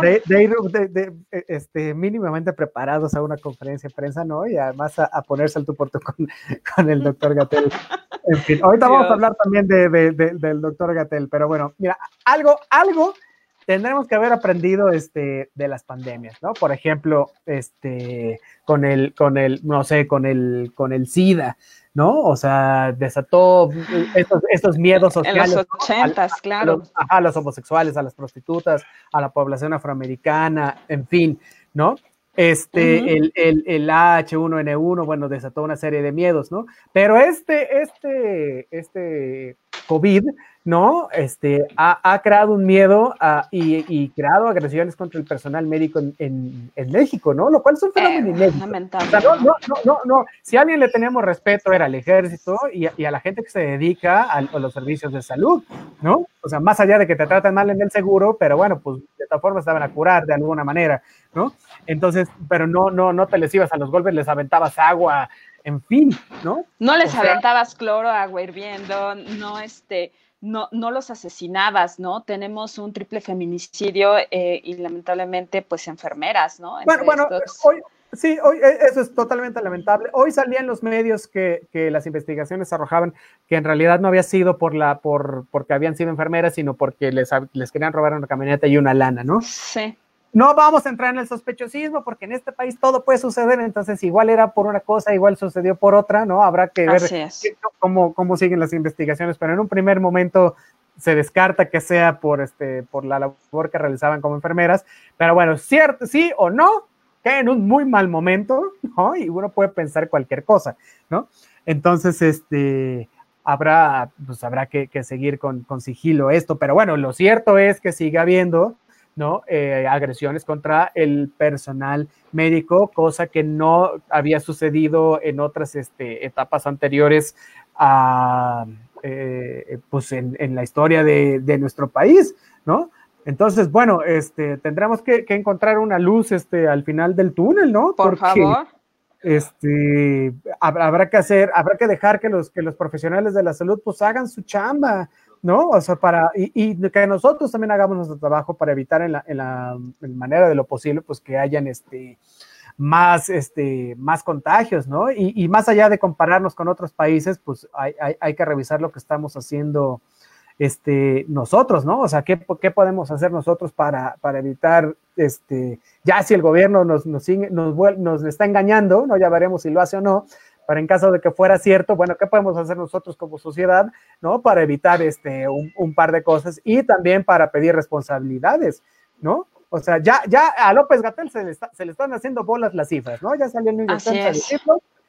De, ir de, e, este, mínimamente preparados a una conferencia de prensa, ¿no? Y además a, ponerse al tu por tu con, el doctor Gatel. En fin, ahorita vamos a hablar también del doctor Gatel, pero bueno, mira, algo, algo tendremos que haber aprendido este, de las pandemias, ¿no? Por ejemplo, este, con el, con el, no sé, con el, con el SIDA, ¿no? O sea, desató estos, estos miedos sociales. En los ochentas, claro. A los, homosexuales, a las prostitutas, a la población afroamericana, en fin, ¿no? Este, el, el, el, H1N1, bueno, desató una serie de miedos, ¿no? Pero este, este, este COVID, ¿no? Este, ha, creado un miedo ah, y, creado agresiones contra el personal médico en, México, ¿no? Lo cual es un fenómeno eh, inédito. no, no, no, no, Si a alguien le teníamos respeto era al ejército y, a la gente que se dedica a, los servicios de salud, ¿no? O sea, más allá de que te tratan mal en el seguro, pero bueno, pues de esta forma estaban a curar de alguna manera, ¿no? Entonces, pero no, no, no te les ibas a los golpes, les aventabas agua, en fin, ¿no? No les aventabas cloro, agua hirviendo, no, este, no, no los asesinabas, ¿no? Tenemos un triple feminicidio eh, y lamentablemente, pues, enfermeras, ¿no? bueno, bueno, hoy, sí, hoy, e, eso es totalmente lamentable. Hoy salían los medios que, que, las investigaciones arrojaban que en realidad no había sido por la, por, porque habían sido enfermeras, sino porque les, les querían robar una camioneta y una lana, ¿no? Sí. No vamos a entrar en el sospechosismo porque en este país todo puede suceder, entonces igual era por una cosa, igual sucedió por otra, ¿no? Habrá que ver cómo, cómo siguen las investigaciones, pero en un primer momento se descarta que sea por, este, por la labor que realizaban como enfermeras, pero bueno, cierto, sí o no, que en un muy mal momento, ¿no? Y uno puede pensar cualquier cosa, ¿no? Entonces, este, habrá, pues habrá que, que seguir con, con sigilo esto, pero bueno, lo cierto es que sigue habiendo ¿no? Eh, agresiones contra el personal médico, cosa que no había sucedido en otras este, etapas anteriores a, eh, pues en, la historia de, nuestro país, ¿no? Entonces, bueno, este, tendremos que, encontrar una luz este, al final del túnel, ¿no? Por favor. Este, habrá que hacer, habrá que dejar que los, que los profesionales de la salud pues hagan su chamba, ¿no? O sea, para, y, que nosotros también hagamos nuestro trabajo para evitar en la, en la manera de lo posible, pues que hayan este, más, este, más contagios, ¿no? Y, más allá de compararnos con otros países, pues hay, hay, que revisar lo que estamos haciendo este, nosotros, ¿no? O sea, ¿qué, qué podemos hacer nosotros para, para, evitar, este, ya si el gobierno nos, nos, nos, nos está engañando, ¿no? Ya veremos si lo hace o no, pero en caso de que fuera cierto, bueno, ¿qué podemos hacer nosotros como sociedad, ¿no? Para evitar este, un, par de cosas y también para pedir responsabilidades, ¿no? O sea, ya, ya a López Gatel se le, se le están haciendo bolas las cifras, ¿no? Ya salió el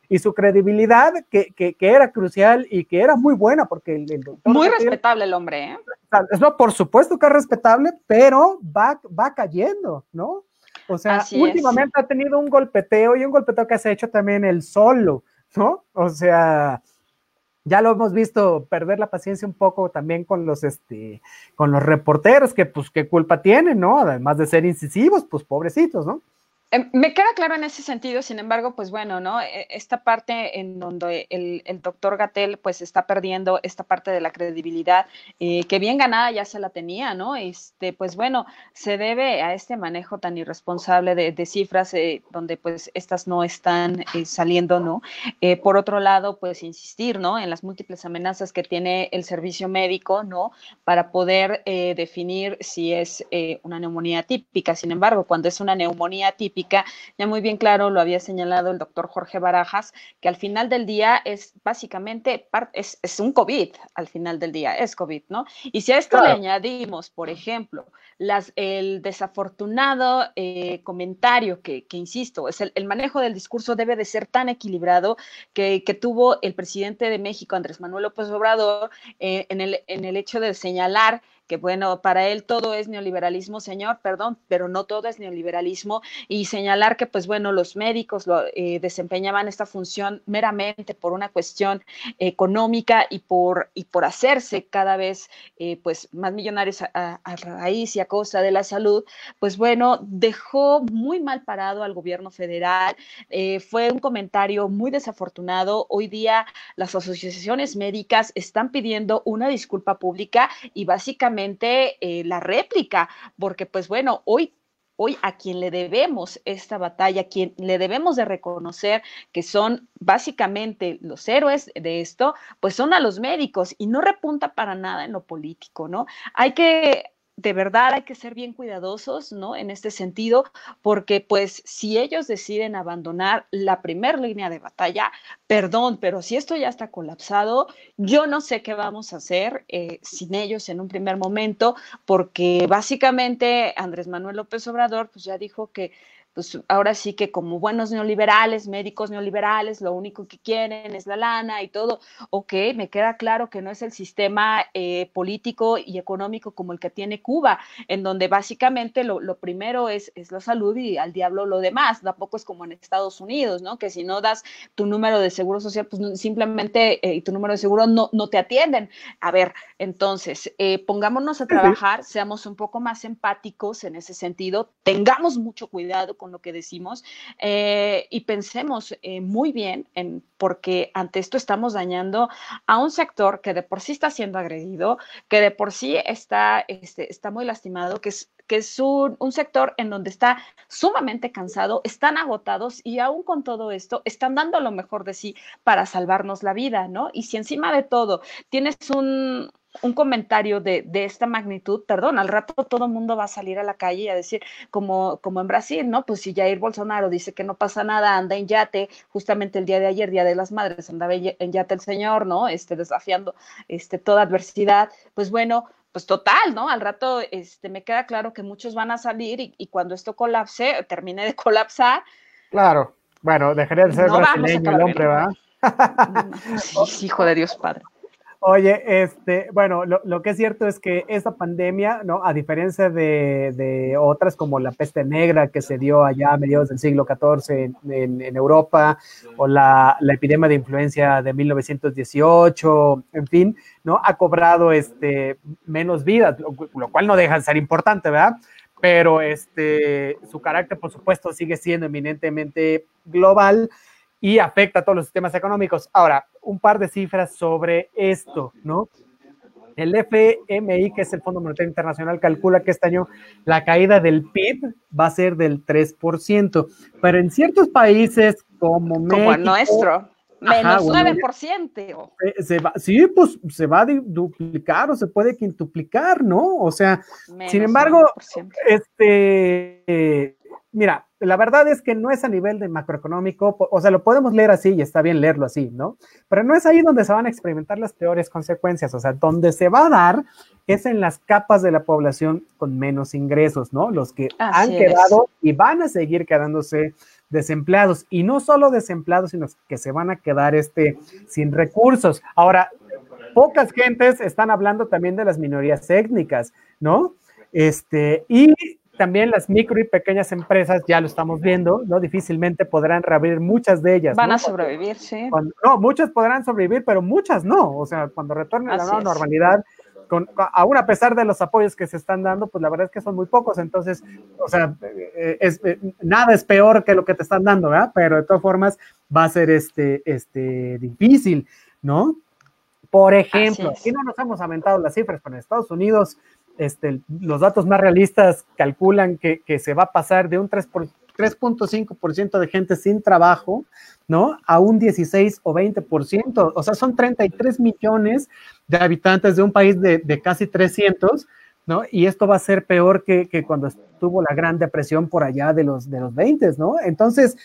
y su credibilidad, que, que, que, era crucial y que era muy buena, porque el, doctor Muy respetable el hombre, ¿eh? No, por supuesto que es respetable, pero va, va cayendo, ¿no? O sea, últimamente ha tenido un golpeteo y un golpeteo que se ha hecho también el solo. ¿No? O sea, ya lo hemos visto perder la paciencia un poco también con los, este, con los reporteros, que pues qué culpa tienen, ¿no? Además de ser incisivos, pues pobrecitos, ¿no? Em, me queda claro en ese sentido, sin embargo, pues bueno, ¿no? E, esta parte en donde el, doctor Gatel pues está perdiendo esta parte de la credibilidad, eh, que bien ganada ya se la tenía, ¿no? Este, pues bueno, se debe a este manejo tan irresponsable de, cifras eh, donde pues estas no están eh, saliendo, ¿no? por otro lado, pues insistir, ¿no? En las múltiples amenazas que tiene el servicio médico, ¿no? Para poder definir si es una neumonía típica. Sin embargo, cuando es una neumonía típica, ya muy bien claro lo había señalado el doctor Jorge Barajas, que al final del día es básicamente, es, es un COVID, al final del día es COVID, ¿no? Y si a esto le añadimos, por ejemplo, las, el desafortunado eh, comentario que, que, insisto, es el, manejo del discurso debe de ser tan equilibrado que, que tuvo el presidente de México, Andrés Manuel López Obrador, eh, en, el, en el hecho de señalar que bueno, para él todo es neoliberalismo, señor, perdón, pero no todo es neoliberalismo, y señalar que pues bueno, los médicos lo, eh, desempeñaban esta función meramente por una cuestión económica y por, y por hacerse cada vez eh, pues más millonarios a, raíz y a costa de la salud, pues bueno, dejó muy mal parado al gobierno federal, eh, fue un comentario muy desafortunado, hoy día las asociaciones médicas están pidiendo una disculpa pública y básicamente eh, la réplica, porque pues bueno, hoy hoy a quien le debemos esta batalla, a quien le debemos de reconocer que son básicamente los héroes de esto, pues son a los médicos y no repunta para nada en lo político, ¿no? Hay que de verdad hay que ser bien cuidadosos, ¿no? En este sentido, porque pues si ellos deciden abandonar la primera línea de batalla, perdón, pero si esto ya está colapsado, yo no sé qué vamos a hacer eh, sin ellos en un primer momento, porque básicamente Andrés Manuel López Obrador pues ya dijo que pues ahora sí que como buenos neoliberales, médicos neoliberales, lo único que quieren es la lana y todo, ok, me queda claro que no es el sistema eh, político y económico como el que tiene Cuba, en donde básicamente lo, primero es, es, la salud y al diablo lo demás, tampoco es como en Estados Unidos, ¿no? Que si no das tu número de seguro social, pues simplemente eh, tu número de seguro no, no te atienden. A ver, entonces, eh, pongámonos a trabajar, seamos un poco más empáticos en ese sentido, tengamos mucho cuidado con lo que decimos eh, y pensemos eh, muy bien en porque ante esto estamos dañando a un sector que de por sí está siendo agredido, que de por sí está, este, está muy lastimado, que es, que es un, un, sector en donde está sumamente cansado, están agotados y aún con todo esto están dando lo mejor de sí para salvarnos la vida, ¿no? Y si encima de todo tienes un, un comentario de, de, esta magnitud, perdón, al rato todo el mundo va a salir a la calle y a decir, como, como en Brasil, ¿no? Pues si Jair Bolsonaro dice que no pasa nada, anda en yate, justamente el día de ayer, Día de las Madres, andaba en yate el señor, ¿no? Este, desafiando este, toda adversidad, pues bueno, pues total, ¿no? Al rato este, me queda claro que muchos van a salir y, cuando esto colapse, termine de colapsar. Claro, bueno, dejaría de ser brasileño el hombre, ¿verdad? Sí, hijo de Dios Padre. Oye, este, bueno, lo, que es cierto es que esta pandemia, ¿no? A diferencia de, otras como la peste negra que se dio allá a mediados del siglo XIV en, Europa, o la, epidemia de influencia de 1918, en fin, ¿no? Ha cobrado este, menos vidas, lo, lo cual no deja de ser importante, ¿verdad? Pero este, su carácter, por supuesto, sigue siendo eminentemente global y afecta a todos los sistemas económicos. Ahora, un par de cifras sobre esto, ¿no? El FMI, que es el Fondo Monetario Internacional, calcula que este año la caída del PIB va a ser del 3%, pero en ciertos países como. Como el nuestro, menos 9%. Se va, sí, pues se va a duplicar o se puede quintuplicar, ¿no? O sea, sin embargo, este mira, la verdad es que no es a nivel de macroeconómico, o sea, lo podemos leer así y está bien leerlo así, ¿no? Pero no es ahí donde se van a experimentar las peores consecuencias, o sea, donde se va a dar es en las capas de la población con menos ingresos, ¿no? Los que han quedado y van a seguir quedándose desempleados y no solo desempleados, sino que se van a quedar este sin recursos. Ahora, pocas gentes están hablando también de las minorías étnicas, ¿no? Este, y también las micro y pequeñas empresas, ya lo estamos viendo, ¿no? Difícilmente podrán reabrir muchas de ellas. Van a sobrevivir, sí. no, muchas podrán sobrevivir, pero muchas no. O sea, cuando retorne a la nueva normalidad, con, aún a pesar de los apoyos que se están dando, pues la verdad es que son muy pocos, entonces, o sea, eh, es, nada es peor que lo que te están dando, ¿verdad? Pero de todas formas va a ser este, este, difícil, ¿no? Por ejemplo, aquí no nos hemos aumentado las cifras, pero en Estados Unidos este, los datos más realistas calculan que, se va a pasar de un 3.5% de gente sin trabajo, ¿no? A un 16 o 20%. O sea, son 33 millones de habitantes de un país de, casi 300, ¿no? Y esto va a ser peor que, que, cuando estuvo la Gran Depresión por allá de los, de los 20, ¿no? Entonces,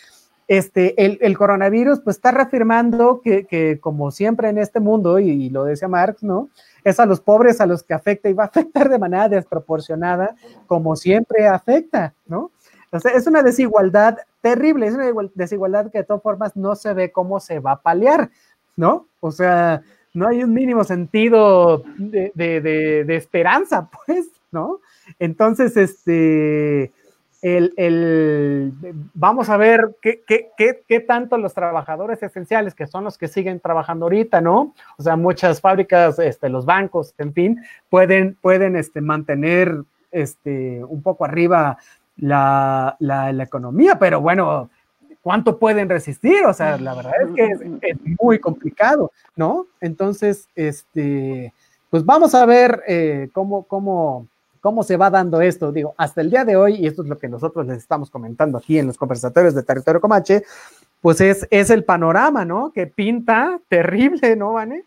este, el, coronavirus pues está reafirmando que, que, como siempre en este mundo, y, lo decía Marx, ¿no? Es a los pobres a los que afecta y va a afectar de manera desproporcionada, como siempre afecta, ¿no? O sea, es una desigualdad terrible, es una desigualdad que de todas formas no se ve cómo se va a paliar, ¿no? O sea, no hay un mínimo sentido de, de, de, de esperanza, pues, ¿no? Entonces, este, el, el, vamos a ver qué, qué, qué, qué, tanto los trabajadores esenciales, que son los que siguen trabajando ahorita, ¿no? O sea, muchas fábricas, este, los bancos, en fin, pueden, pueden este, mantener este, un poco arriba la, la, la, economía, pero bueno, ¿cuánto pueden resistir? O sea, la verdad es que es, muy complicado, ¿no? Entonces, este, pues vamos a ver eh, cómo, cómo, cómo se va dando esto. Digo, hasta el día de hoy, y esto es lo que nosotros les estamos comentando aquí en los conversatorios de Territorio Comache, pues es, es el panorama, ¿no? Que pinta terrible, ¿no, Vane?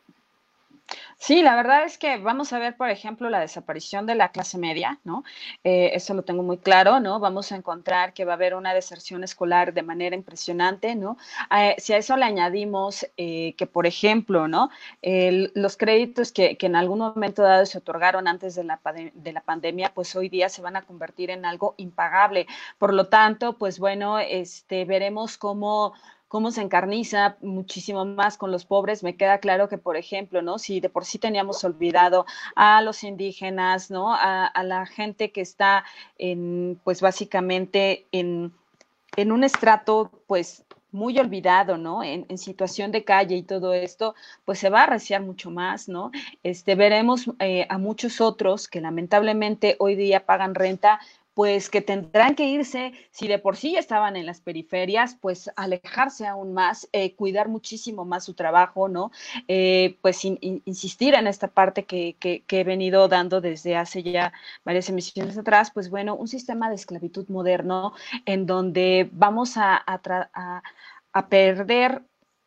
Sí, la verdad es que vamos a ver, por ejemplo, la desaparición de la clase media, ¿no? Eh, eso lo tengo muy claro, ¿no? Vamos a encontrar que va a haber una deserción escolar de manera impresionante, ¿no? Eh, si a eso le añadimos eh, que, por ejemplo, ¿no? Los créditos que, que, en algún momento dado se otorgaron antes de la, de la pandemia, pues hoy día se van a convertir en algo impagable. Por lo tanto, pues bueno, este, veremos cómo cómo se encarniza muchísimo más con los pobres. Me queda claro que, por ejemplo, ¿no? Si de por sí teníamos olvidado a los indígenas, ¿no? A, la gente que está en, pues básicamente en, en un estrato, pues muy olvidado, ¿no? En, en, situación de calle y todo esto, pues se va a arreciar mucho más, ¿no? Este, veremos eh, a muchos otros que lamentablemente hoy día pagan renta, pues que tendrán que irse, si de por sí estaban en las periferias, pues alejarse aún más, eh, cuidar muchísimo más su trabajo, ¿no? Eh, pues in, in, insistir en esta parte que, que, he venido dando desde hace ya varias emisiones atrás, pues bueno, un sistema de esclavitud moderno en donde vamos a, a, a perder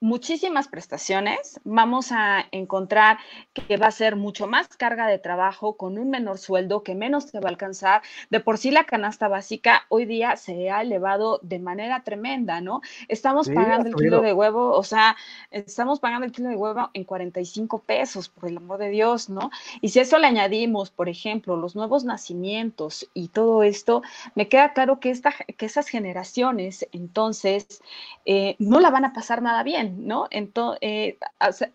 muchísimas prestaciones, vamos a encontrar que va a ser mucho más carga de trabajo con un menor sueldo que menos te va a alcanzar. De por sí la canasta básica hoy día se ha elevado de manera tremenda, ¿no? Estamos sí, pagando el kilo de huevo, o sea, estamos pagando el kilo de huevo en 45 pesos, por el amor de Dios, ¿no? Y si eso le añadimos, por ejemplo, los nuevos nacimientos y todo esto, me queda claro que, esta, que esas generaciones entonces eh, no la van a pasar nada bien. ¿No? Entonces, eh,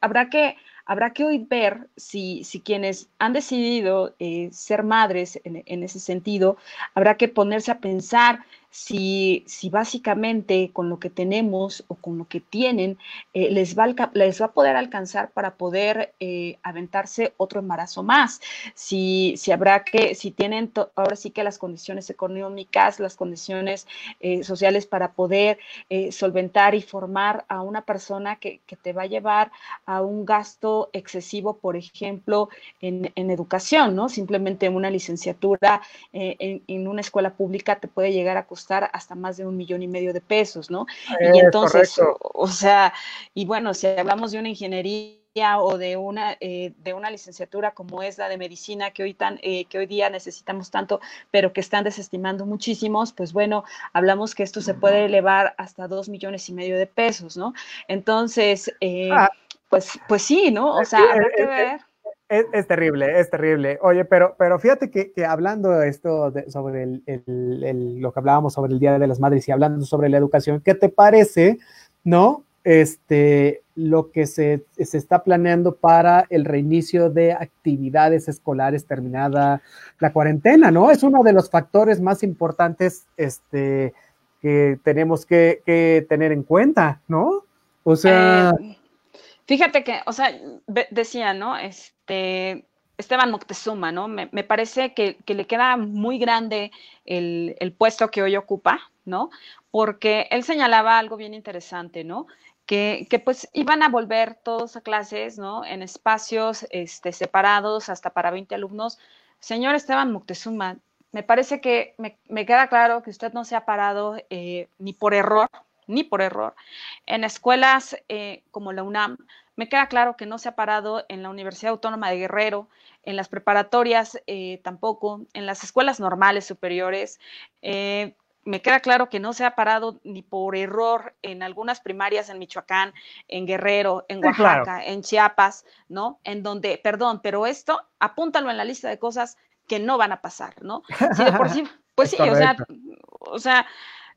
habrá que habrá que hoy ver si, si quienes han decidido eh, ser madres en, en, ese sentido, habrá que ponerse a pensar si, si básicamente con lo que tenemos o con lo que tienen eh, les, va a, les va a poder alcanzar para poder eh, aventarse otro embarazo más, si, si habrá que, si tienen ahora sí que las condiciones económicas, las condiciones eh, sociales para poder solventar y formar a una persona que, que, te va a llevar a un gasto excesivo, por ejemplo, en, en educación, ¿no? Simplemente una licenciatura en, en una escuela pública te puede llegar a costar costar hasta más de un millón y medio de pesos, ¿no? Y entonces, o, sea, y bueno, si hablamos de una ingeniería o de una eh, de una licenciatura como es la de medicina que hoy tan eh, que hoy día necesitamos tanto pero que están desestimando muchísimos pues bueno hablamos que esto se puede elevar hasta dos millones y medio de pesos no entonces eh, ah. pues pues sí no o sea habrá que ver es, es, terrible, es terrible. Oye, pero, pero fíjate que, que hablando esto sobre el, el, lo que hablábamos sobre el Día de las Madres y hablando sobre la educación, ¿qué te parece, no? Este, lo que se, se está planeando para el reinicio de actividades escolares terminada la cuarentena, ¿no? Es uno de los factores más importantes este, que tenemos que, que tener en cuenta, ¿no? O sea... Eh, fíjate que, o sea, decía, ¿no? Esteban Moctezuma, ¿no? Me, parece que, le queda muy grande el, puesto que hoy ocupa, ¿no? Porque él señalaba algo bien interesante, ¿no? Que, pues iban a volver todos a clases, ¿no? En espacios este, separados hasta para 20 alumnos. Señor Esteban Moctezuma, me parece que me, me queda claro que usted no se ha parado eh, ni por error, ni por error, en escuelas eh, como la UNAM. Me queda claro que no se ha parado en la Universidad Autónoma de Guerrero, en las preparatorias eh, tampoco, en las escuelas normales superiores. me queda claro que no se ha parado ni por error en algunas primarias en Michoacán, en Guerrero, en Oaxaca, en Chiapas, ¿no? En donde, perdón, pero esto apúntalo en la lista de cosas que no van a pasar, ¿no? Sí, de por sí, pues sí, o sea, o sea,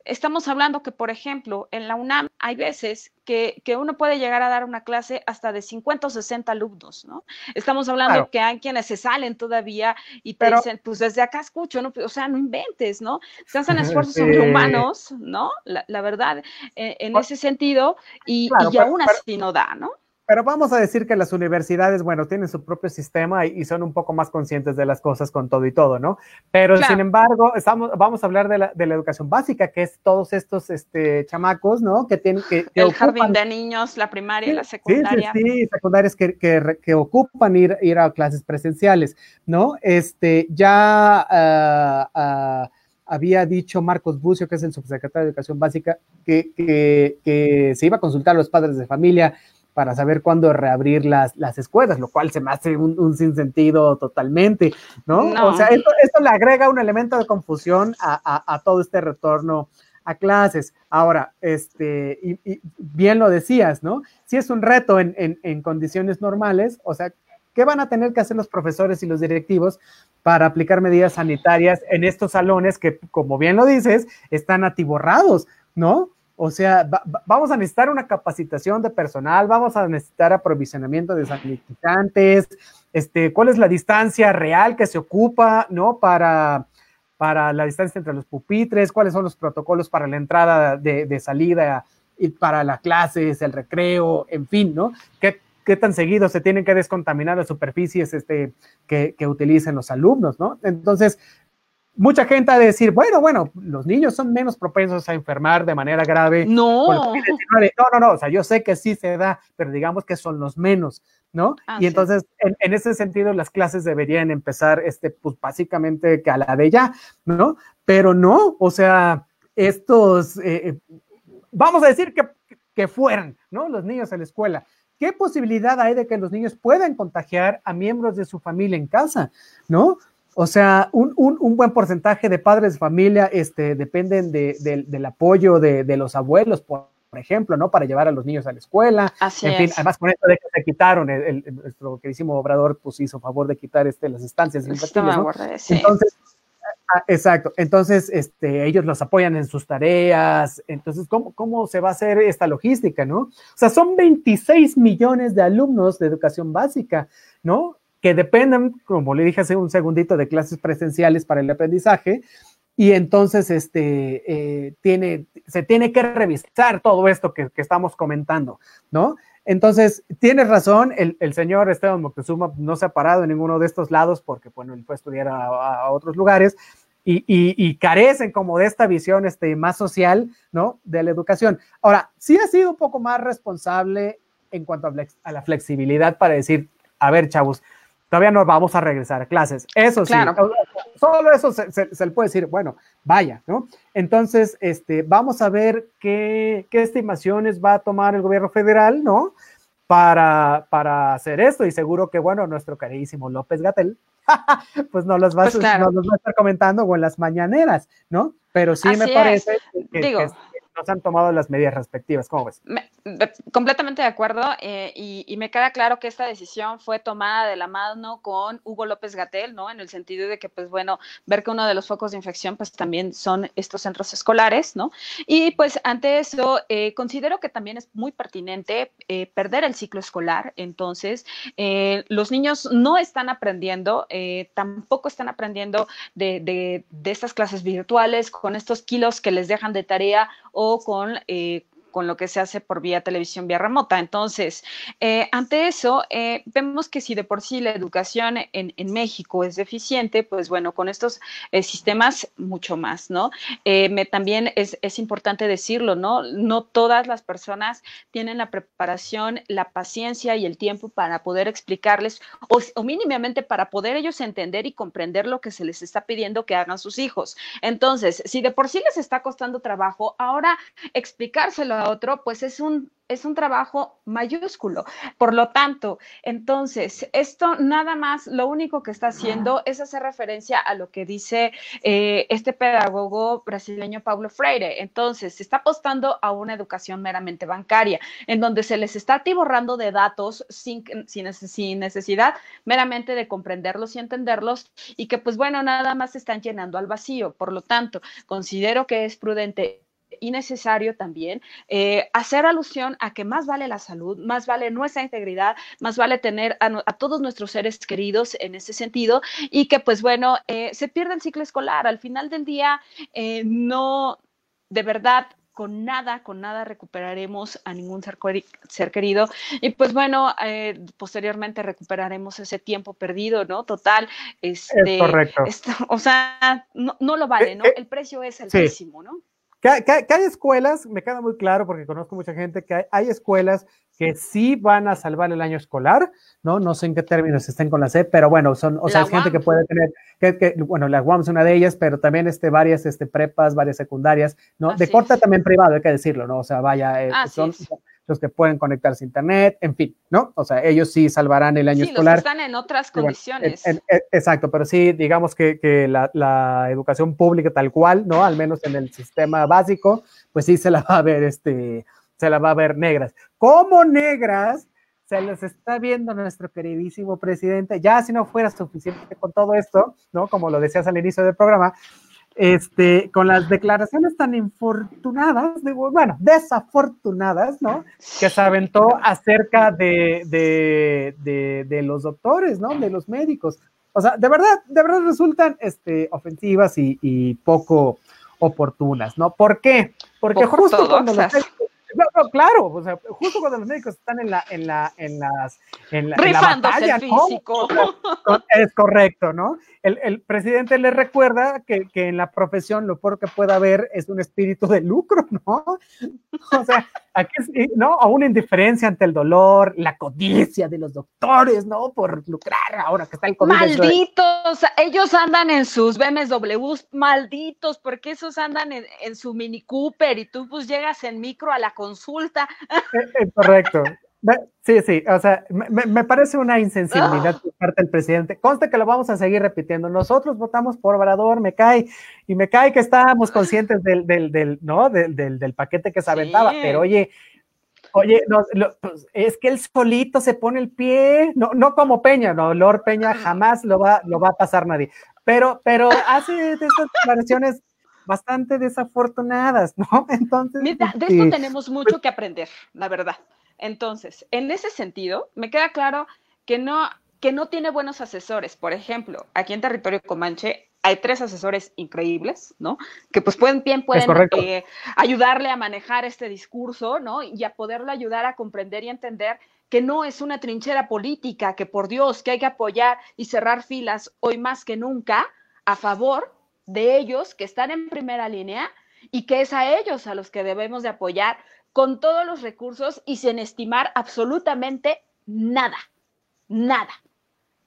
estamos hablando que, por ejemplo, en la UNAM hay veces que, que, uno puede llegar a dar una clase hasta de 50 o 60 alumnos, ¿no? Estamos hablando que hay quienes se salen todavía y te dicen, pues desde acá escucho, ¿no? O sea, no inventes, ¿no? Se hacen esfuerzos sobrehumanos, ¿no? La, la verdad, eh, en, ese sentido, y, y aún así no da, ¿no? Pero vamos a decir que las universidades, bueno, tienen su propio sistema y, son un poco más conscientes de las cosas con todo y todo, ¿no? Pero sin embargo, estamos, vamos a hablar de la, de la, educación básica, que es todos estos este, chamacos, ¿no? Que tienen que... El jardín de niños, la primaria y la secundaria. Sí, sí, sí secundarias que, que, que, ocupan ir, ir a clases presenciales, ¿no? Este, ya... Uh, había dicho Marcos Bucio, que es el subsecretario de Educación Básica, que, que, que, se iba a consultar a los padres de familia para saber cuándo reabrir las, las escuelas, lo cual se me hace un, un sinsentido totalmente, ¿no? O sea, esto, esto, le agrega un elemento de confusión a, a, todo este retorno a clases. Ahora, este, y, bien lo decías, ¿no? Si es un reto en, en, en, condiciones normales, o sea, ¿qué van a tener que hacer los profesores y los directivos para aplicar medidas sanitarias en estos salones que, como bien lo dices, están atiborrados, ¿no? O sea, vamos a necesitar una capacitación de personal, vamos a necesitar aprovisionamiento de sanitizantes, este, cuál es la distancia real que se ocupa, ¿no? Para, para la distancia entre los pupitres, cuáles son los protocolos para la entrada de, salida y para las clases, el recreo, en fin, ¿no? ¿Qué, qué tan seguido se tienen que descontaminar las superficies este, que, que utilicen los alumnos, ¿no? Entonces, mucha gente de decir, bueno, bueno, los niños son menos propensos a enfermar de manera grave. No. No, no, no, o sea, yo sé que sí se da, pero digamos que son los menos, ¿no? Ah, y entonces, en, ese sentido, las clases deberían empezar, este, pues básicamente que a la de ya, ¿no? Pero no, o sea, estos, eh, eh, vamos a decir que, que fueran, ¿no? Los niños a la escuela. ¿Qué posibilidad hay de que los niños puedan contagiar a miembros de su familia en casa, ¿no? O sea, un, buen porcentaje de padres de familia este, dependen del apoyo de, los abuelos, por, ejemplo, ¿no? Para llevar a los niños a la escuela. Así en fin, además con esto de que se quitaron, el, nuestro queridísimo obrador pues hizo favor de quitar este, las estancias Entonces, ah, exacto. Entonces, este, ellos los apoyan en sus tareas. Entonces, ¿cómo, ¿cómo se va a hacer esta logística, no? O sea, son 26 millones de alumnos de educación básica, ¿no? Que dependen, como le dije hace un segundito, de clases presenciales para el aprendizaje, y entonces este, eh, tiene, se tiene que revisar todo esto que, estamos comentando, ¿no? Entonces, tienes razón, el, señor Esteban Moctezuma no se ha parado en ninguno de estos lados porque, bueno, él fue a estudiar a, otros lugares y, carecen como de esta visión este, más social, ¿no? De la educación. Ahora, sí ha sido un poco más responsable en cuanto a, a la flexibilidad para decir, a ver, chavos, todavía no vamos a regresar a clases. Eso sí, solo eso se, le puede decir, bueno, vaya, ¿no? Entonces, este, vamos a ver qué, estimaciones va a tomar el gobierno federal, ¿no? Para, para hacer esto y seguro que, bueno, nuestro carísimo López Gatel, pues no los, va, pues va a estar comentando o en las mañaneras, ¿no? Pero sí me parece que, Digo, no se han tomado las medidas respectivas. ¿Cómo ves? completamente de acuerdo eh, y, me queda claro que esta decisión fue tomada de la mano con Hugo López Gatel, ¿no? En el sentido de que, pues bueno, ver que uno de los focos de infección, pues también son estos centros escolares, ¿no? Y pues ante eso, eh, considero que también es muy pertinente eh, perder el ciclo escolar. Entonces, los niños no están aprendiendo, tampoco están aprendiendo de, de, de estas clases virtuales con estos kilos que les dejan de tarea o con con lo que se hace por vía televisión, vía remota. Entonces, eh, ante eso, eh, vemos que si de por sí la educación en, en México es deficiente, pues bueno, con estos eh, sistemas mucho más, ¿no? Me, también es, es, importante decirlo, ¿no? No todas las personas tienen la preparación, la paciencia y el tiempo para poder explicarles o, o mínimamente para poder ellos entender y comprender lo que se les está pidiendo que hagan sus hijos. Entonces, si de por sí les está costando trabajo, ahora explicárselo a otro, pues es un es un trabajo mayúsculo. Por lo tanto, entonces, esto nada más, lo único que está haciendo es hacer referencia a lo que dice eh, este pedagogo brasileño Paulo Freire. Entonces, se está apostando a una educación meramente bancaria, en donde se les está atiborrando de datos sin, sin, sin necesidad meramente de comprenderlos y entenderlos, y que pues bueno, nada más se están llenando al vacío. Por lo tanto, considero que es prudente y necesario también eh, hacer alusión a que más vale la salud, más vale nuestra integridad, más vale tener a, todos nuestros seres queridos en ese sentido y que pues bueno, eh, se pierde el ciclo escolar. Al final del día, eh, no, de verdad, con nada, con nada recuperaremos a ningún ser, ser querido. Y pues bueno, posteriormente recuperaremos ese tiempo perdido, ¿no? Total. Este, es correcto. o sea, no, no, lo vale, ¿no? El precio es altísimo, ¿no? Que, hay escuelas, me queda muy claro porque conozco mucha gente, que hay, escuelas que sí van a salvar el año escolar, ¿no? No sé en qué términos estén con la C, pero bueno, son, o sea, es gente que puede tener, que, bueno, la UAM es una de ellas, pero también este, varias este, prepas, varias secundarias, ¿no? de corta también privado, hay que decirlo, ¿no? O sea, vaya, eh, son, los que pueden conectarse a internet, en fin, ¿no? O sea, ellos sí salvarán el año sí, escolar. Los están en otras condiciones. exacto, pero sí, digamos que, que la, la, educación pública tal cual, ¿no? Al menos en el sistema básico, pues sí se la va a ver, este, se la va a ver negras. ¿Cómo negras? Se les está viendo nuestro queridísimo presidente, ya si no fuera suficiente con todo esto, ¿no? Como lo decías al inicio del programa, este, con las declaraciones tan infortunadas, bueno, desafortunadas, ¿no? Que se aventó acerca de, de, los doctores, ¿no? De los médicos. O sea, de verdad, de verdad resultan este, ofensivas y, poco oportunas, ¿no? ¿Por qué? Porque justo cuando los, no, claro, o sea, justo cuando los médicos están en la, en la, en las, en la, batalla, físico. Es correcto, ¿no? El, el presidente le recuerda que, que, en la profesión lo peor que puede haber es un espíritu de lucro, ¿no? O sea, aquí, ¿no? O una indiferencia ante el dolor, la codicia de los doctores, ¿no? Por lucrar ahora que está el COVID. Malditos, ellos andan en sus BMWs, malditos, porque esos andan en, en su Mini Cooper y tú pues llegas en micro a la consulta. Eh, eh, correcto. Sí, sí, o sea, me, parece una insensibilidad por parte del presidente. Conste que lo vamos a seguir repitiendo. Nosotros votamos por Obrador, me cae, y me cae que estábamos conscientes del, del, del ¿no? Del, del, paquete que se aventaba, pero oye, oye, no, pues, es que él solito se pone el pie, no, no como Peña, no, Lord Peña jamás lo va, lo va a pasar nadie, pero, pero hace estas declaraciones bastante desafortunadas, ¿no? Entonces. Mira, de esto tenemos mucho que aprender, la verdad. Entonces, en ese sentido, me queda claro que no, que no tiene buenos asesores. Por ejemplo, aquí en territorio Comanche hay tres asesores increíbles, ¿no? Que pues pueden, bien pueden eh, ayudarle a manejar este discurso, ¿no? Y a poderle ayudar a comprender y entender que no es una trinchera política, que por Dios, que hay que apoyar y cerrar filas hoy más que nunca a favor de ellos que están en primera línea y que es a ellos a los que debemos de apoyar con todos los recursos y sin estimar absolutamente nada, nada.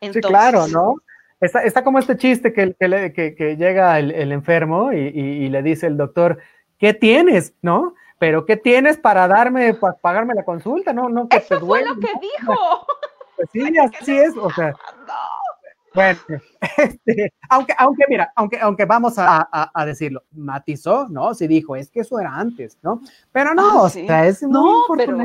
sí, claro, ¿no? Está, como este chiste que, que, llega el, enfermo y, le dice el doctor, ¿qué tienes? ¿No? Pero ¿qué tienes para darme, para pagarme la consulta? No, no, que Eso fue lo que dijo. Pues sí, así es, o sea. Bueno, este, aunque, aunque mira, aunque, aunque vamos a, decirlo, matizó, ¿no? Sí dijo, es que eso era antes, ¿no? Pero no, ah, o sea, es muy no, pero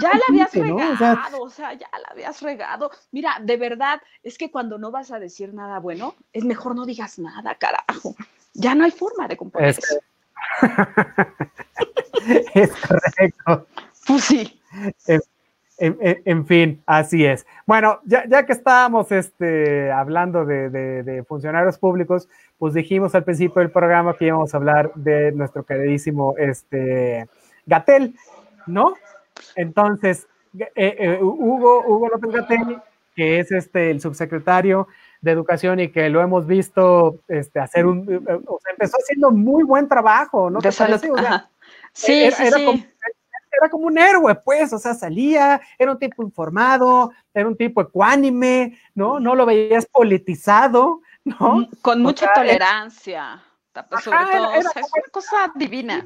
ya la habías regado, o sea, ya la habías regado. Mira, de verdad, es que cuando no vas a decir nada bueno, es mejor no digas nada, carajo. Ya no hay forma de componer es, eso. es correcto. Pues sí. En, fin, así es. Bueno, ya, ya que estábamos este, hablando de, funcionarios públicos, pues dijimos al principio del programa que íbamos a hablar de nuestro queridísimo este, Gatel, ¿no? Entonces, eh, eh, Hugo, Hugo López Gatel, que es este el subsecretario de Educación y que lo hemos visto este, hacer un, o sea, empezó haciendo muy buen trabajo, ¿no? De salud. sí, era, sí, Como, era como un héroe, pues, o sea, salía, era un tipo informado, era un tipo ecuánime, ¿no? No lo veías politizado, ¿no? Mm, con mucha tolerancia, sobre todo, era, una cosa divina.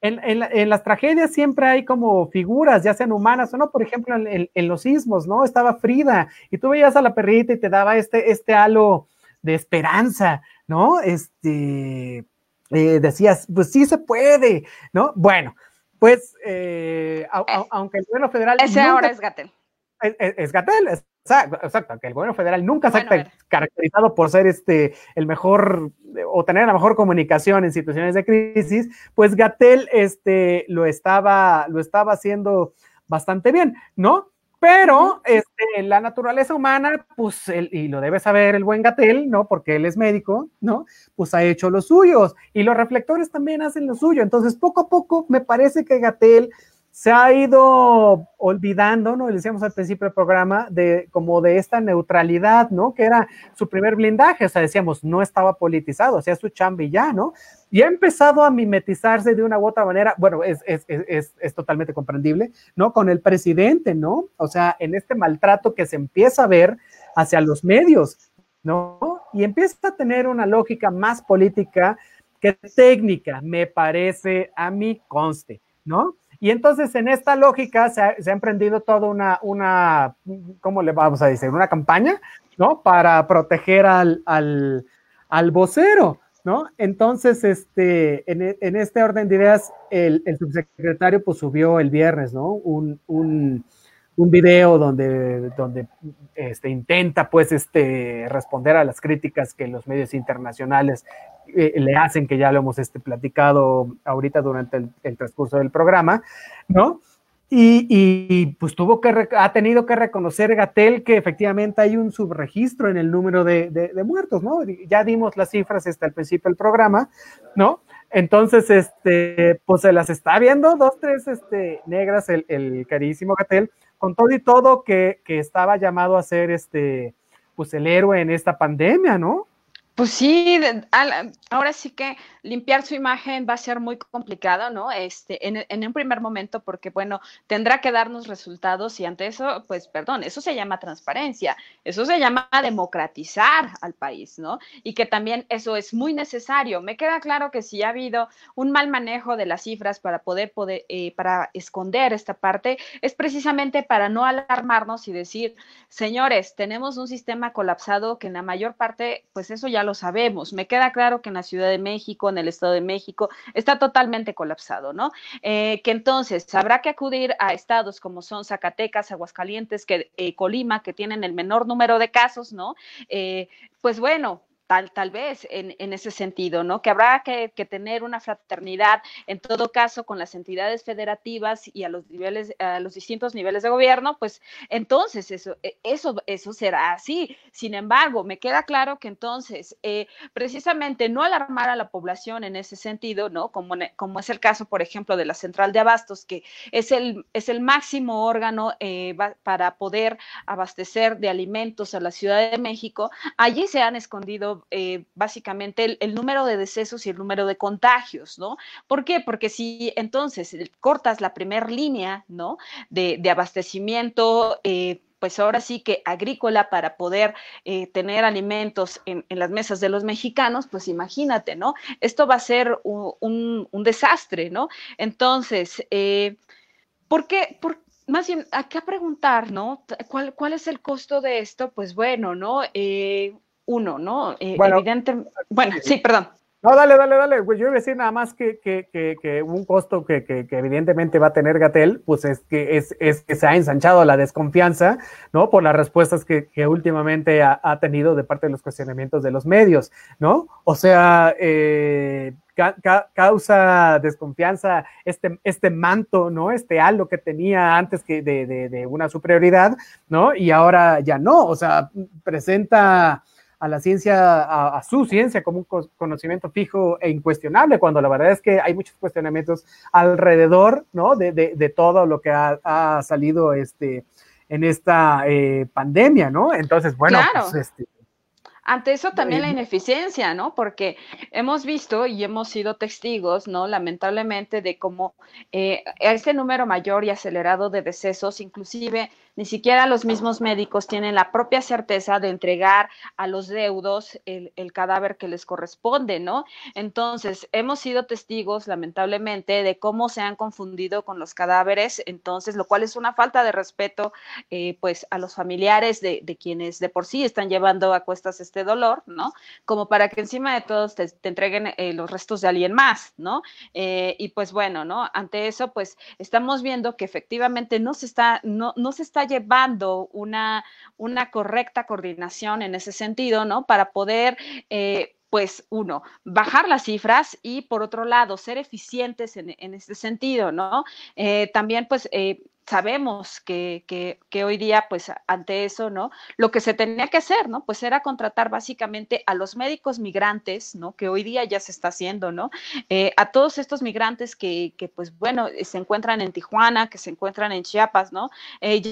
En, en, en, las tragedias siempre hay como figuras, ya sean humanas o no, por ejemplo, en, en, los sismos, ¿no? Estaba Frida y tú veías a la perrita y te daba este, este halo de esperanza, ¿no? Este, eh, decías, pues sí se puede, ¿no? Bueno, pues, eh, aunque el gobierno federal... Ese ahora es Gatel. Es, es, Gatel, exacto, exacto, que el gobierno federal nunca se ha caracterizado por ser este, el mejor o tener la mejor comunicación en situaciones de crisis, pues Gatel este, lo, estaba, lo estaba haciendo bastante bien, ¿no? Pero este, la naturaleza humana, pues, y lo debe saber el buen Gatel, ¿no? Porque él es médico, ¿no? Pues ha hecho los suyos y los reflectores también hacen lo suyo. Entonces, poco a poco me parece que Gatel se ha ido olvidando, ¿no? Le decíamos al principio del programa, de como de esta neutralidad, ¿no? Que era su primer blindaje, o sea, decíamos, no estaba politizado, hacía su chamba y ya, ¿no? Y ha empezado a mimetizarse de una u otra manera, bueno, es, es, es, es, totalmente comprendible, ¿no? Con el presidente, ¿no? O sea, en este maltrato que se empieza a ver hacia los medios, ¿no? Y empieza a tener una lógica más política que técnica, me parece, a mí conste, ¿no? Y entonces en esta lógica se ha, emprendido toda una, una, ¿cómo le vamos a decir? Una campaña, ¿no? Para proteger al, al, al vocero, ¿no? Entonces, este, en, en, este orden de ideas, el, el, subsecretario pues subió el viernes, ¿no? Un, un, un video donde, donde este, intenta pues este, responder a las críticas que los medios internacionales eh, le hacen, que ya lo hemos este, platicado ahorita durante el, transcurso del programa, ¿no? Y, y, pues tuvo que, ha tenido que reconocer Gatel que efectivamente hay un subregistro en el número de, de, muertos, ¿no? Ya dimos las cifras hasta el principio del programa, ¿no? Entonces, este, pues se las está viendo dos, tres, este, negras el, el carísimo Gatel, con todo y todo que, que, estaba llamado a ser, este, pues el héroe en esta pandemia, ¿no? Pues sí, ahora sí que limpiar su imagen va a ser muy complicado, ¿no? Este, en, un primer momento, porque bueno, tendrá que darnos resultados y ante eso, pues perdón, eso se llama transparencia, eso se llama democratizar al país, ¿no? Y que también eso es muy necesario. Me queda claro que si ha habido un mal manejo de las cifras para poder, poder eh, para esconder esta parte, es precisamente para no alarmarnos y decir, señores, tenemos un sistema colapsado que en la mayor parte, pues eso ya lo sabemos. Me queda claro que en la Ciudad de México, en el Estado de México, está totalmente colapsado, ¿no? Eh, que entonces habrá que acudir a estados como son Zacatecas, Aguascalientes, que, eh, Colima, que tienen el menor número de casos, ¿no? Eh, pues bueno, Tal, vez en, en, ese sentido, ¿no? Que habrá que, tener una fraternidad, en todo caso, con las entidades federativas y a los niveles, a los distintos niveles de gobierno, pues entonces eso, e, eso, eso será así. Sin embargo, me queda claro que entonces, eh, precisamente no alarmar a la población en ese sentido, ¿no? Como, como es el caso, por ejemplo, de la central de abastos, que es el, es el máximo órgano eh, para poder abastecer de alimentos a la Ciudad de México, allí se han escondido eh, básicamente el, número de decesos y el número de contagios, ¿no? ¿Por qué? Porque si entonces cortas la primera línea, ¿no? De, abastecimiento, eh, pues ahora sí que agrícola para poder eh, tener alimentos en, las mesas de los mexicanos, pues imagínate, ¿no? Esto va a ser un, desastre, ¿no? Entonces, ¿por qué? Por, más bien, acá preguntar, ¿no? ¿Cuál, ¿Cuál es el costo de esto? Pues bueno, ¿no? Uno, ¿no? Eh, bueno, evidente, bueno, sí, perdón. No, dale, dale, dale. Pues yo iba a decir nada más que, que, que, un costo que, que, evidentemente va a tener Gatel, pues es que, es, es que se ha ensanchado la desconfianza, ¿no? Por las respuestas que, últimamente ha, tenido de parte de los cuestionamientos de los medios, ¿no? O sea, eh, causa desconfianza este, este manto, ¿no? Este halo que tenía antes que de, de, de una superioridad, ¿no? Y ahora ya no, o sea, presenta a la ciencia, a, su ciencia como un conocimiento fijo e incuestionable, cuando la verdad es que hay muchos cuestionamientos alrededor, ¿no? De, de, todo lo que ha, salido este, en esta eh, pandemia, ¿no? Entonces, bueno, pues, este, ante eso también la ineficiencia, ¿no? Porque hemos visto y hemos sido testigos, ¿no? Lamentablemente de cómo eh, este número mayor y acelerado de decesos, inclusive ni siquiera los mismos médicos tienen la propia certeza de entregar a los deudos el, cadáver que les corresponde, ¿no? Entonces, hemos sido testigos, lamentablemente, de cómo se han confundido con los cadáveres, entonces, lo cual es una falta de respeto, eh, pues, a los familiares de, quienes de por sí están llevando a cuestas este dolor, ¿no? Como para que encima de todos te, entreguen eh, los restos de alguien más, ¿no? Eh, y pues bueno, ¿no? Ante eso, pues, estamos viendo que efectivamente no se está, no, no se está llevando una, una correcta coordinación en ese sentido, ¿no? Para poder... Eh, pues uno, bajar las cifras y por otro lado, ser eficientes en, en este sentido, ¿no? Eh, también, pues, eh, sabemos que, que, hoy día, pues ante eso, ¿no? Lo que se tenía que hacer, ¿no? Pues era contratar básicamente a los médicos migrantes, ¿no? Que hoy día ya se está haciendo, ¿no? Eh, a todos estos migrantes que, que, pues bueno, se encuentran en Tijuana, que se encuentran en Chiapas, ¿no? Eh,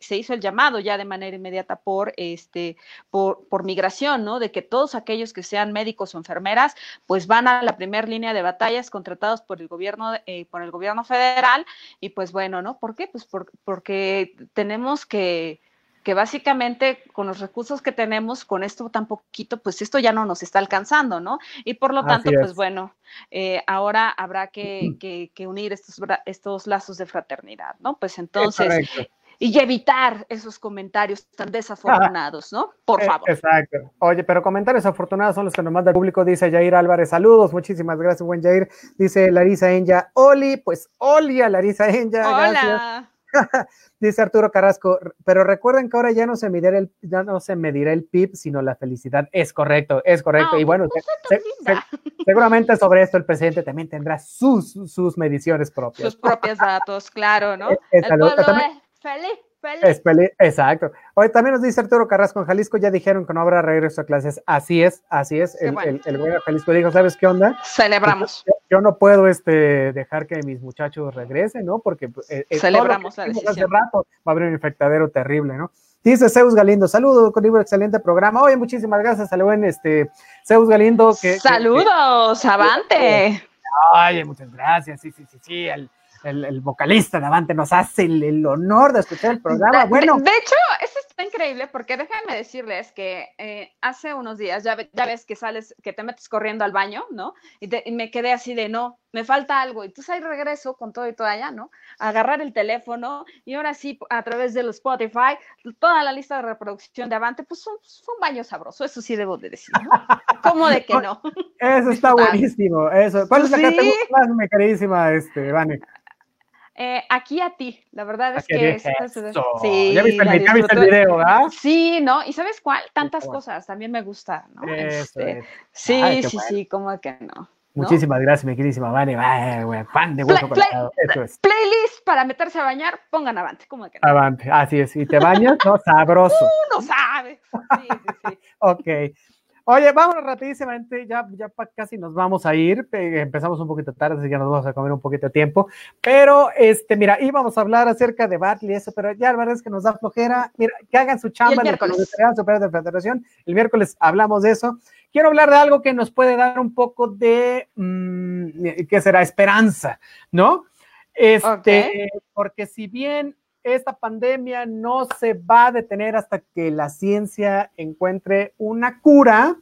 se hizo el llamado ya de manera inmediata por, este, por, por migración, ¿no? De que todos aquellos que sean médicos o enfermeras, pues van a la primera línea de batallas contratados por el gobierno, eh, por el gobierno federal y pues bueno, ¿no? ¿Por qué? Pues porque tenemos que, que básicamente con los recursos que tenemos, con esto tan poquito, pues esto ya no nos está alcanzando, ¿no? Y por lo tanto, pues bueno, eh, ahora habrá que, que, unir estos, estos lazos de fraternidad, ¿no? Pues entonces, y evitar esos comentarios tan desafortunados, ¿no? Por eh, favor. Exacto. Oye, pero comentarios afortunados son los que nos manda el público, dice Jair Álvarez, saludos, muchísimas gracias, buen Jair. Dice Larisa Enya, Oli, pues Oli a Larisa Enya. Hola. dice Arturo Carrasco, pero recuerden que ahora ya no se medirá el, ya no se medirá el PIB, sino la felicidad. Es correcto, es correcto. y bueno, seguramente sobre esto el presidente también tendrá sus, sus mediciones propias. Sus propios datos, claro, ¿no? Feliz, feliz. exacto. Hoy también nos dice Arturo Carrasco, en Jalisco ya dijeron que no habrá regreso a clases. Así es, así es. El, bueno. de Jalisco dijo, ¿sabes qué onda? Celebramos. Yo, no puedo este, dejar que mis muchachos regresen, ¿no? Porque eh, eh, celebramos la decisión. Hace rato va a haber un infectadero terrible, ¿no? Dice Zeus Galindo, saludos, con libro excelente programa. Oye, muchísimas gracias al buen este, Zeus Galindo. Que, Saludos, avante. Oye, muchas gracias. Sí, sí, sí, sí el, vocalista de Avante nos hace el, honor de escuchar el programa. Bueno. De, hecho, eso está increíble porque déjenme decirles que eh, hace unos días, ya, ya, ves que sales, que te metes corriendo al baño, ¿no? Y, me quedé así de, no, me falta algo. Y entonces ahí regreso con todo y todo allá, ¿no? agarrar el teléfono y ahora sí, a través de los Spotify, toda la lista de reproducción de Avante, pues fue un baño sabroso, eso sí debo de decir, ¿no? ¿Cómo de que no? Eso está buenísimo, eso. ¿Cuál es la que te gusta más, mi queridísima, este, Vane? Eh, aquí a ti, la verdad es que... sí, ya viste, el, video, ¿verdad? Sí, ¿no? ¿Y sabes cuál? Tantas cosas, también me gusta, ¿no? Este, sí, sí, sí, ¿cómo que no? Muchísimas gracias, mi queridísima Vane. Fan de hueso Playlist para meterse a bañar, pongan Avante. ¿Cómo que no? Avante, así es. Y te bañas, ¿no? Sabroso. Tú no sabes. Sí, sí, sí. ok. Oye, vámonos rapidísimamente, ya, ya casi nos vamos a ir, empezamos un poquito tarde, así que nos vamos a comer un poquito de tiempo, pero este, mira, íbamos a hablar acerca de Bartley y eso, pero ya la verdad es que nos da flojera, mira, que hagan su chamba en la Superior de Federación, el miércoles hablamos de eso, quiero hablar de algo que nos puede dar un poco de, mm, ¿qué será? Esperanza, ¿no? Este, porque si bien esta pandemia no se va a detener hasta que la ciencia encuentre una cura.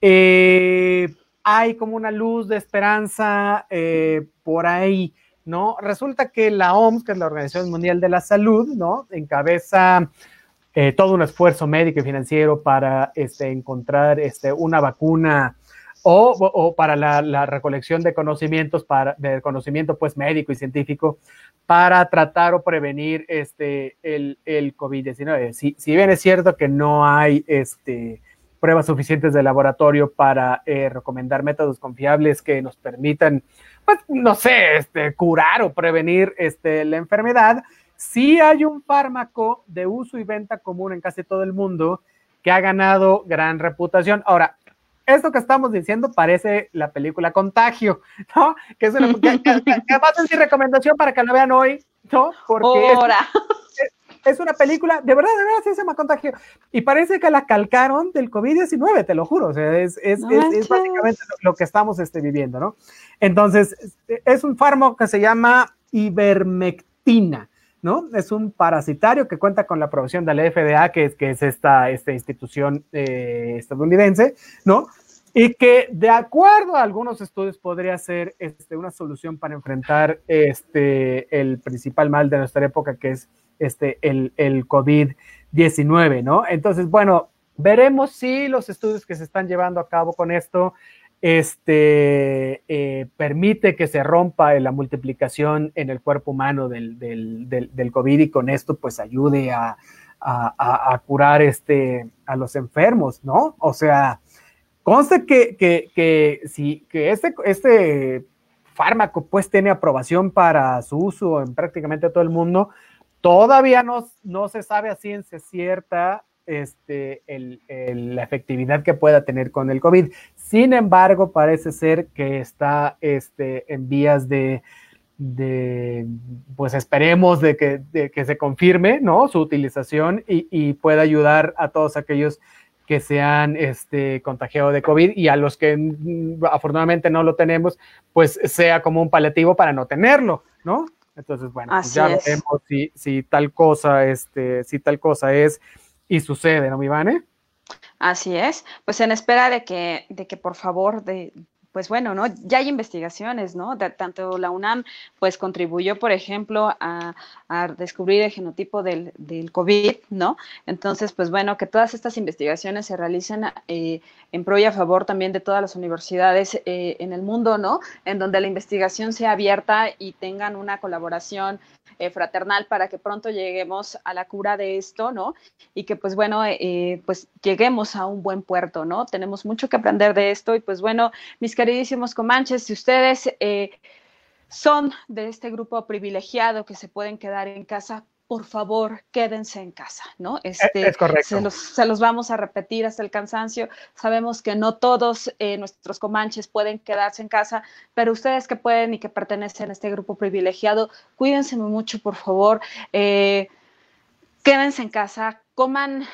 Eh, hay como una luz de esperanza eh, por ahí, ¿no? Resulta que la OMS, que es la Organización Mundial de la Salud, ¿no? Encabeza eh, todo un esfuerzo médico y financiero para este, encontrar este, una vacuna o, para la, recolección de conocimientos, para, de conocimiento pues médico y científico para tratar o prevenir este, el, el COVID-19. Si, si, bien es cierto que no hay este, pruebas suficientes de laboratorio para eh, recomendar métodos confiables que nos permitan, pues, no sé, este, curar o prevenir este, la enfermedad, sí hay un fármaco de uso y venta común en casi todo el mundo que ha ganado gran reputación. Ahora, esto que estamos diciendo parece la película Contagio, ¿no? Que es una que, además es mi recomendación para que la vean hoy, ¿no? Porque es, una película, de verdad, de verdad, sí se llama Contagio. Y parece que la calcaron del COVID-19, te lo juro. O sea, es, es, es básicamente lo, que estamos este, viviendo, ¿no? Entonces, es un fármaco que se llama ivermectina. ¿No? Es un parasitario que cuenta con la aprobación de la FDA, que es, que es esta, esta institución eh, estadounidense, ¿no? Y que de acuerdo a algunos estudios podría ser este, una solución para enfrentar este, el principal mal de nuestra época, que es este, el, el COVID-19, ¿no? Entonces, bueno, veremos si los estudios que se están llevando a cabo con esto este, eh, permite que se rompa la multiplicación en el cuerpo humano del, del, COVID y con esto pues ayude a, curar este, a los enfermos, ¿no? O sea, conste que, que, que, si, que este, este fármaco pues tiene aprobación para su uso en prácticamente todo el mundo, todavía no, no se sabe a ciencia cierta este, la efectividad que pueda tener con el COVID. Sin embargo, parece ser que está este, en vías de, pues esperemos de que, se confirme, ¿no? Su utilización y, pueda ayudar a todos aquellos que se han este, contagiado de COVID y a los que mm, afortunadamente no lo tenemos, pues sea como un paliativo para no tenerlo, ¿no? Entonces, bueno, pues ya veremos si, si, tal cosa, este, si tal cosa es y sucede, ¿no, mi Vane? Así es, pues en espera de que, de que por favor, de, pues bueno, ¿no? Ya hay investigaciones, ¿no? tanto la UNAM, pues contribuyó, por ejemplo, a, descubrir el genotipo del, del, COVID, ¿no? Entonces, pues bueno, que todas estas investigaciones se realicen eh, en pro y a favor también de todas las universidades eh, en el mundo, ¿no? En donde la investigación sea abierta y tengan una colaboración eh, fraternal para que pronto lleguemos a la cura de esto, ¿no? Y que pues bueno, pues lleguemos a un buen puerto, ¿no? Tenemos mucho que aprender de esto y pues bueno, mis queridísimos comanches, si ustedes... Eh, son de este grupo privilegiado que se pueden quedar en casa, por favor, quédense en casa, ¿no? E, este, es correcto. Se los, vamos a repetir hasta el cansancio. Sabemos que no todos eh, nuestros comanches pueden quedarse en casa, pero ustedes que pueden y que pertenecen a este grupo privilegiado, cuídense mucho, por favor. Eh, quédense en casa, coman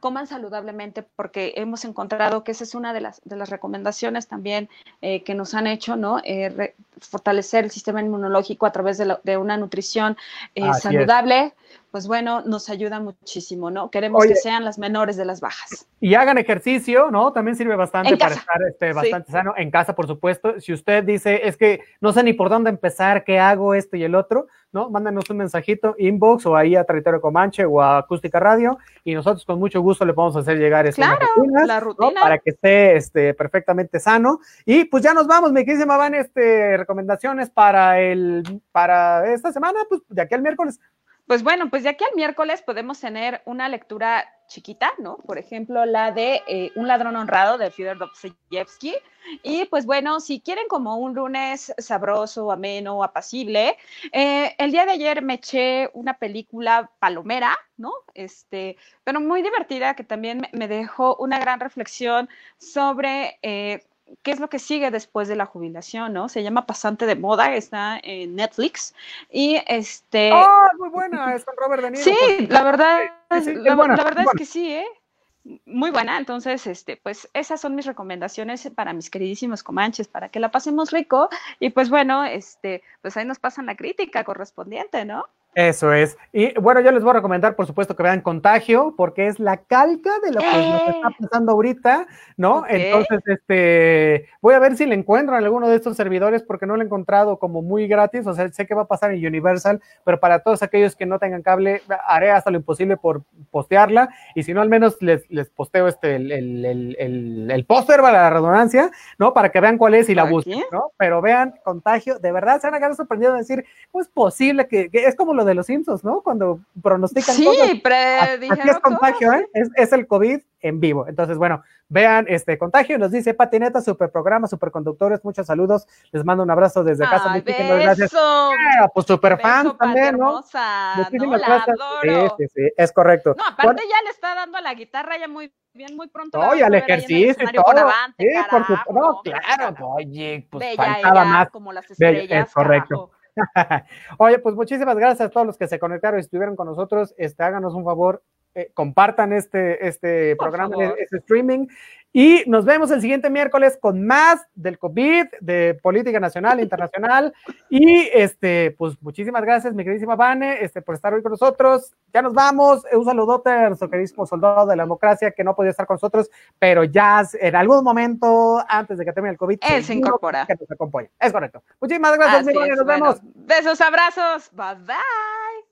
coman saludablemente porque hemos encontrado que esa es una de las, de las recomendaciones también eh, que nos han hecho, ¿no? Eh, fortalecer el sistema inmunológico a través de, de una nutrición eh, saludable pues bueno, nos ayuda muchísimo, ¿no? Queremos que sean las menores de las bajas. Y hagan ejercicio, ¿no? También sirve bastante para estar este, bastante sano en casa, por supuesto. Si usted dice, es que no sé ni por dónde empezar, qué hago, esto y el otro, ¿no? Mándanos un mensajito, inbox o ahí a Territorio Comanche o a Acústica Radio y nosotros con mucho gusto le podemos hacer llegar este, claro, la rutina. para que esté este, perfectamente sano. Y pues ya nos vamos, mi querida Van, este, recomendaciones para, el, para esta semana, pues de aquí al miércoles. Pues bueno, pues de aquí al miércoles podemos tener una lectura chiquita, ¿no? Por ejemplo, la de eh, Un ladrón honrado de Fyodor Dostoyevsky. Y pues bueno, si quieren como un lunes sabroso, ameno, apacible, eh, el día de ayer me eché una película palomera, ¿no? Este, pero muy divertida que también me dejó una gran reflexión sobre... Eh, qué es lo que sigue después de la jubilación, ¿no? Se llama Pasante de Moda, está en Netflix. Y este. ¡Oh, muy buena! Es con Robert De Niro. Sí, la verdad, la, verdad es que sí, ¿eh? Muy buena, entonces, este, pues esas son mis recomendaciones para mis queridísimos comanches, para que la pasemos rico y pues bueno, este, pues ahí nos pasan la crítica correspondiente, ¿no? Eso es. Y bueno, yo les voy a recomendar, por supuesto, que vean Contagio, porque es la calca de lo que nos está pasando ahorita, ¿no? Entonces, este, voy a ver si le encuentro en alguno de estos servidores, porque no lo he encontrado como muy gratis, o sea, sé que va a pasar en Universal, pero para todos aquellos que no tengan cable, haré hasta lo imposible por postearla, y si no, al menos les, les posteo este, el, el, el, el póster, para la redundancia, ¿no? Para que vean cuál es y la busquen, ¿no? Pero vean Contagio, de verdad se van a quedar sorprendidos de decir, ¿cómo es posible que, que es como lo de los Simpsons, ¿no? Cuando pronostican sí, cosas. predijeron es contagio, ¿eh? Es, el COVID en vivo. Entonces, bueno, vean este contagio. Nos dice Patineta, super programa, super conductores. Muchos saludos. Les mando un abrazo desde casa. Muchísimas gracias. Ah, pues super fan también, ¿no? Muchísimas gracias. Sí, sí, sí, es correcto. No, aparte ya le está dando a la guitarra ya muy bien muy pronto. Oye, al ejercicio y todo. sí, por su... no, claro, oye, pues faltaba más. Como las estrellas, es correcto. Oye, pues muchísimas gracias a todos los que se conectaron y estuvieron con nosotros. Este, háganos un favor, eh, compartan este, este programa, este streaming. Y nos vemos el siguiente miércoles con más del COVID, de política nacional, internacional. Y este, pues muchísimas gracias, mi queridísima Vane, este, por estar hoy con nosotros. Ya nos vamos. Un saludote a nuestro queridísimo soldado de la democracia que no podía estar con nosotros, pero ya en algún momento, antes de que termine el COVID, él se incorpora. Que nos acompañe. Es correcto. Muchísimas gracias, mi Nos vemos. Besos, abrazos. Bye bye.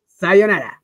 Sayonara.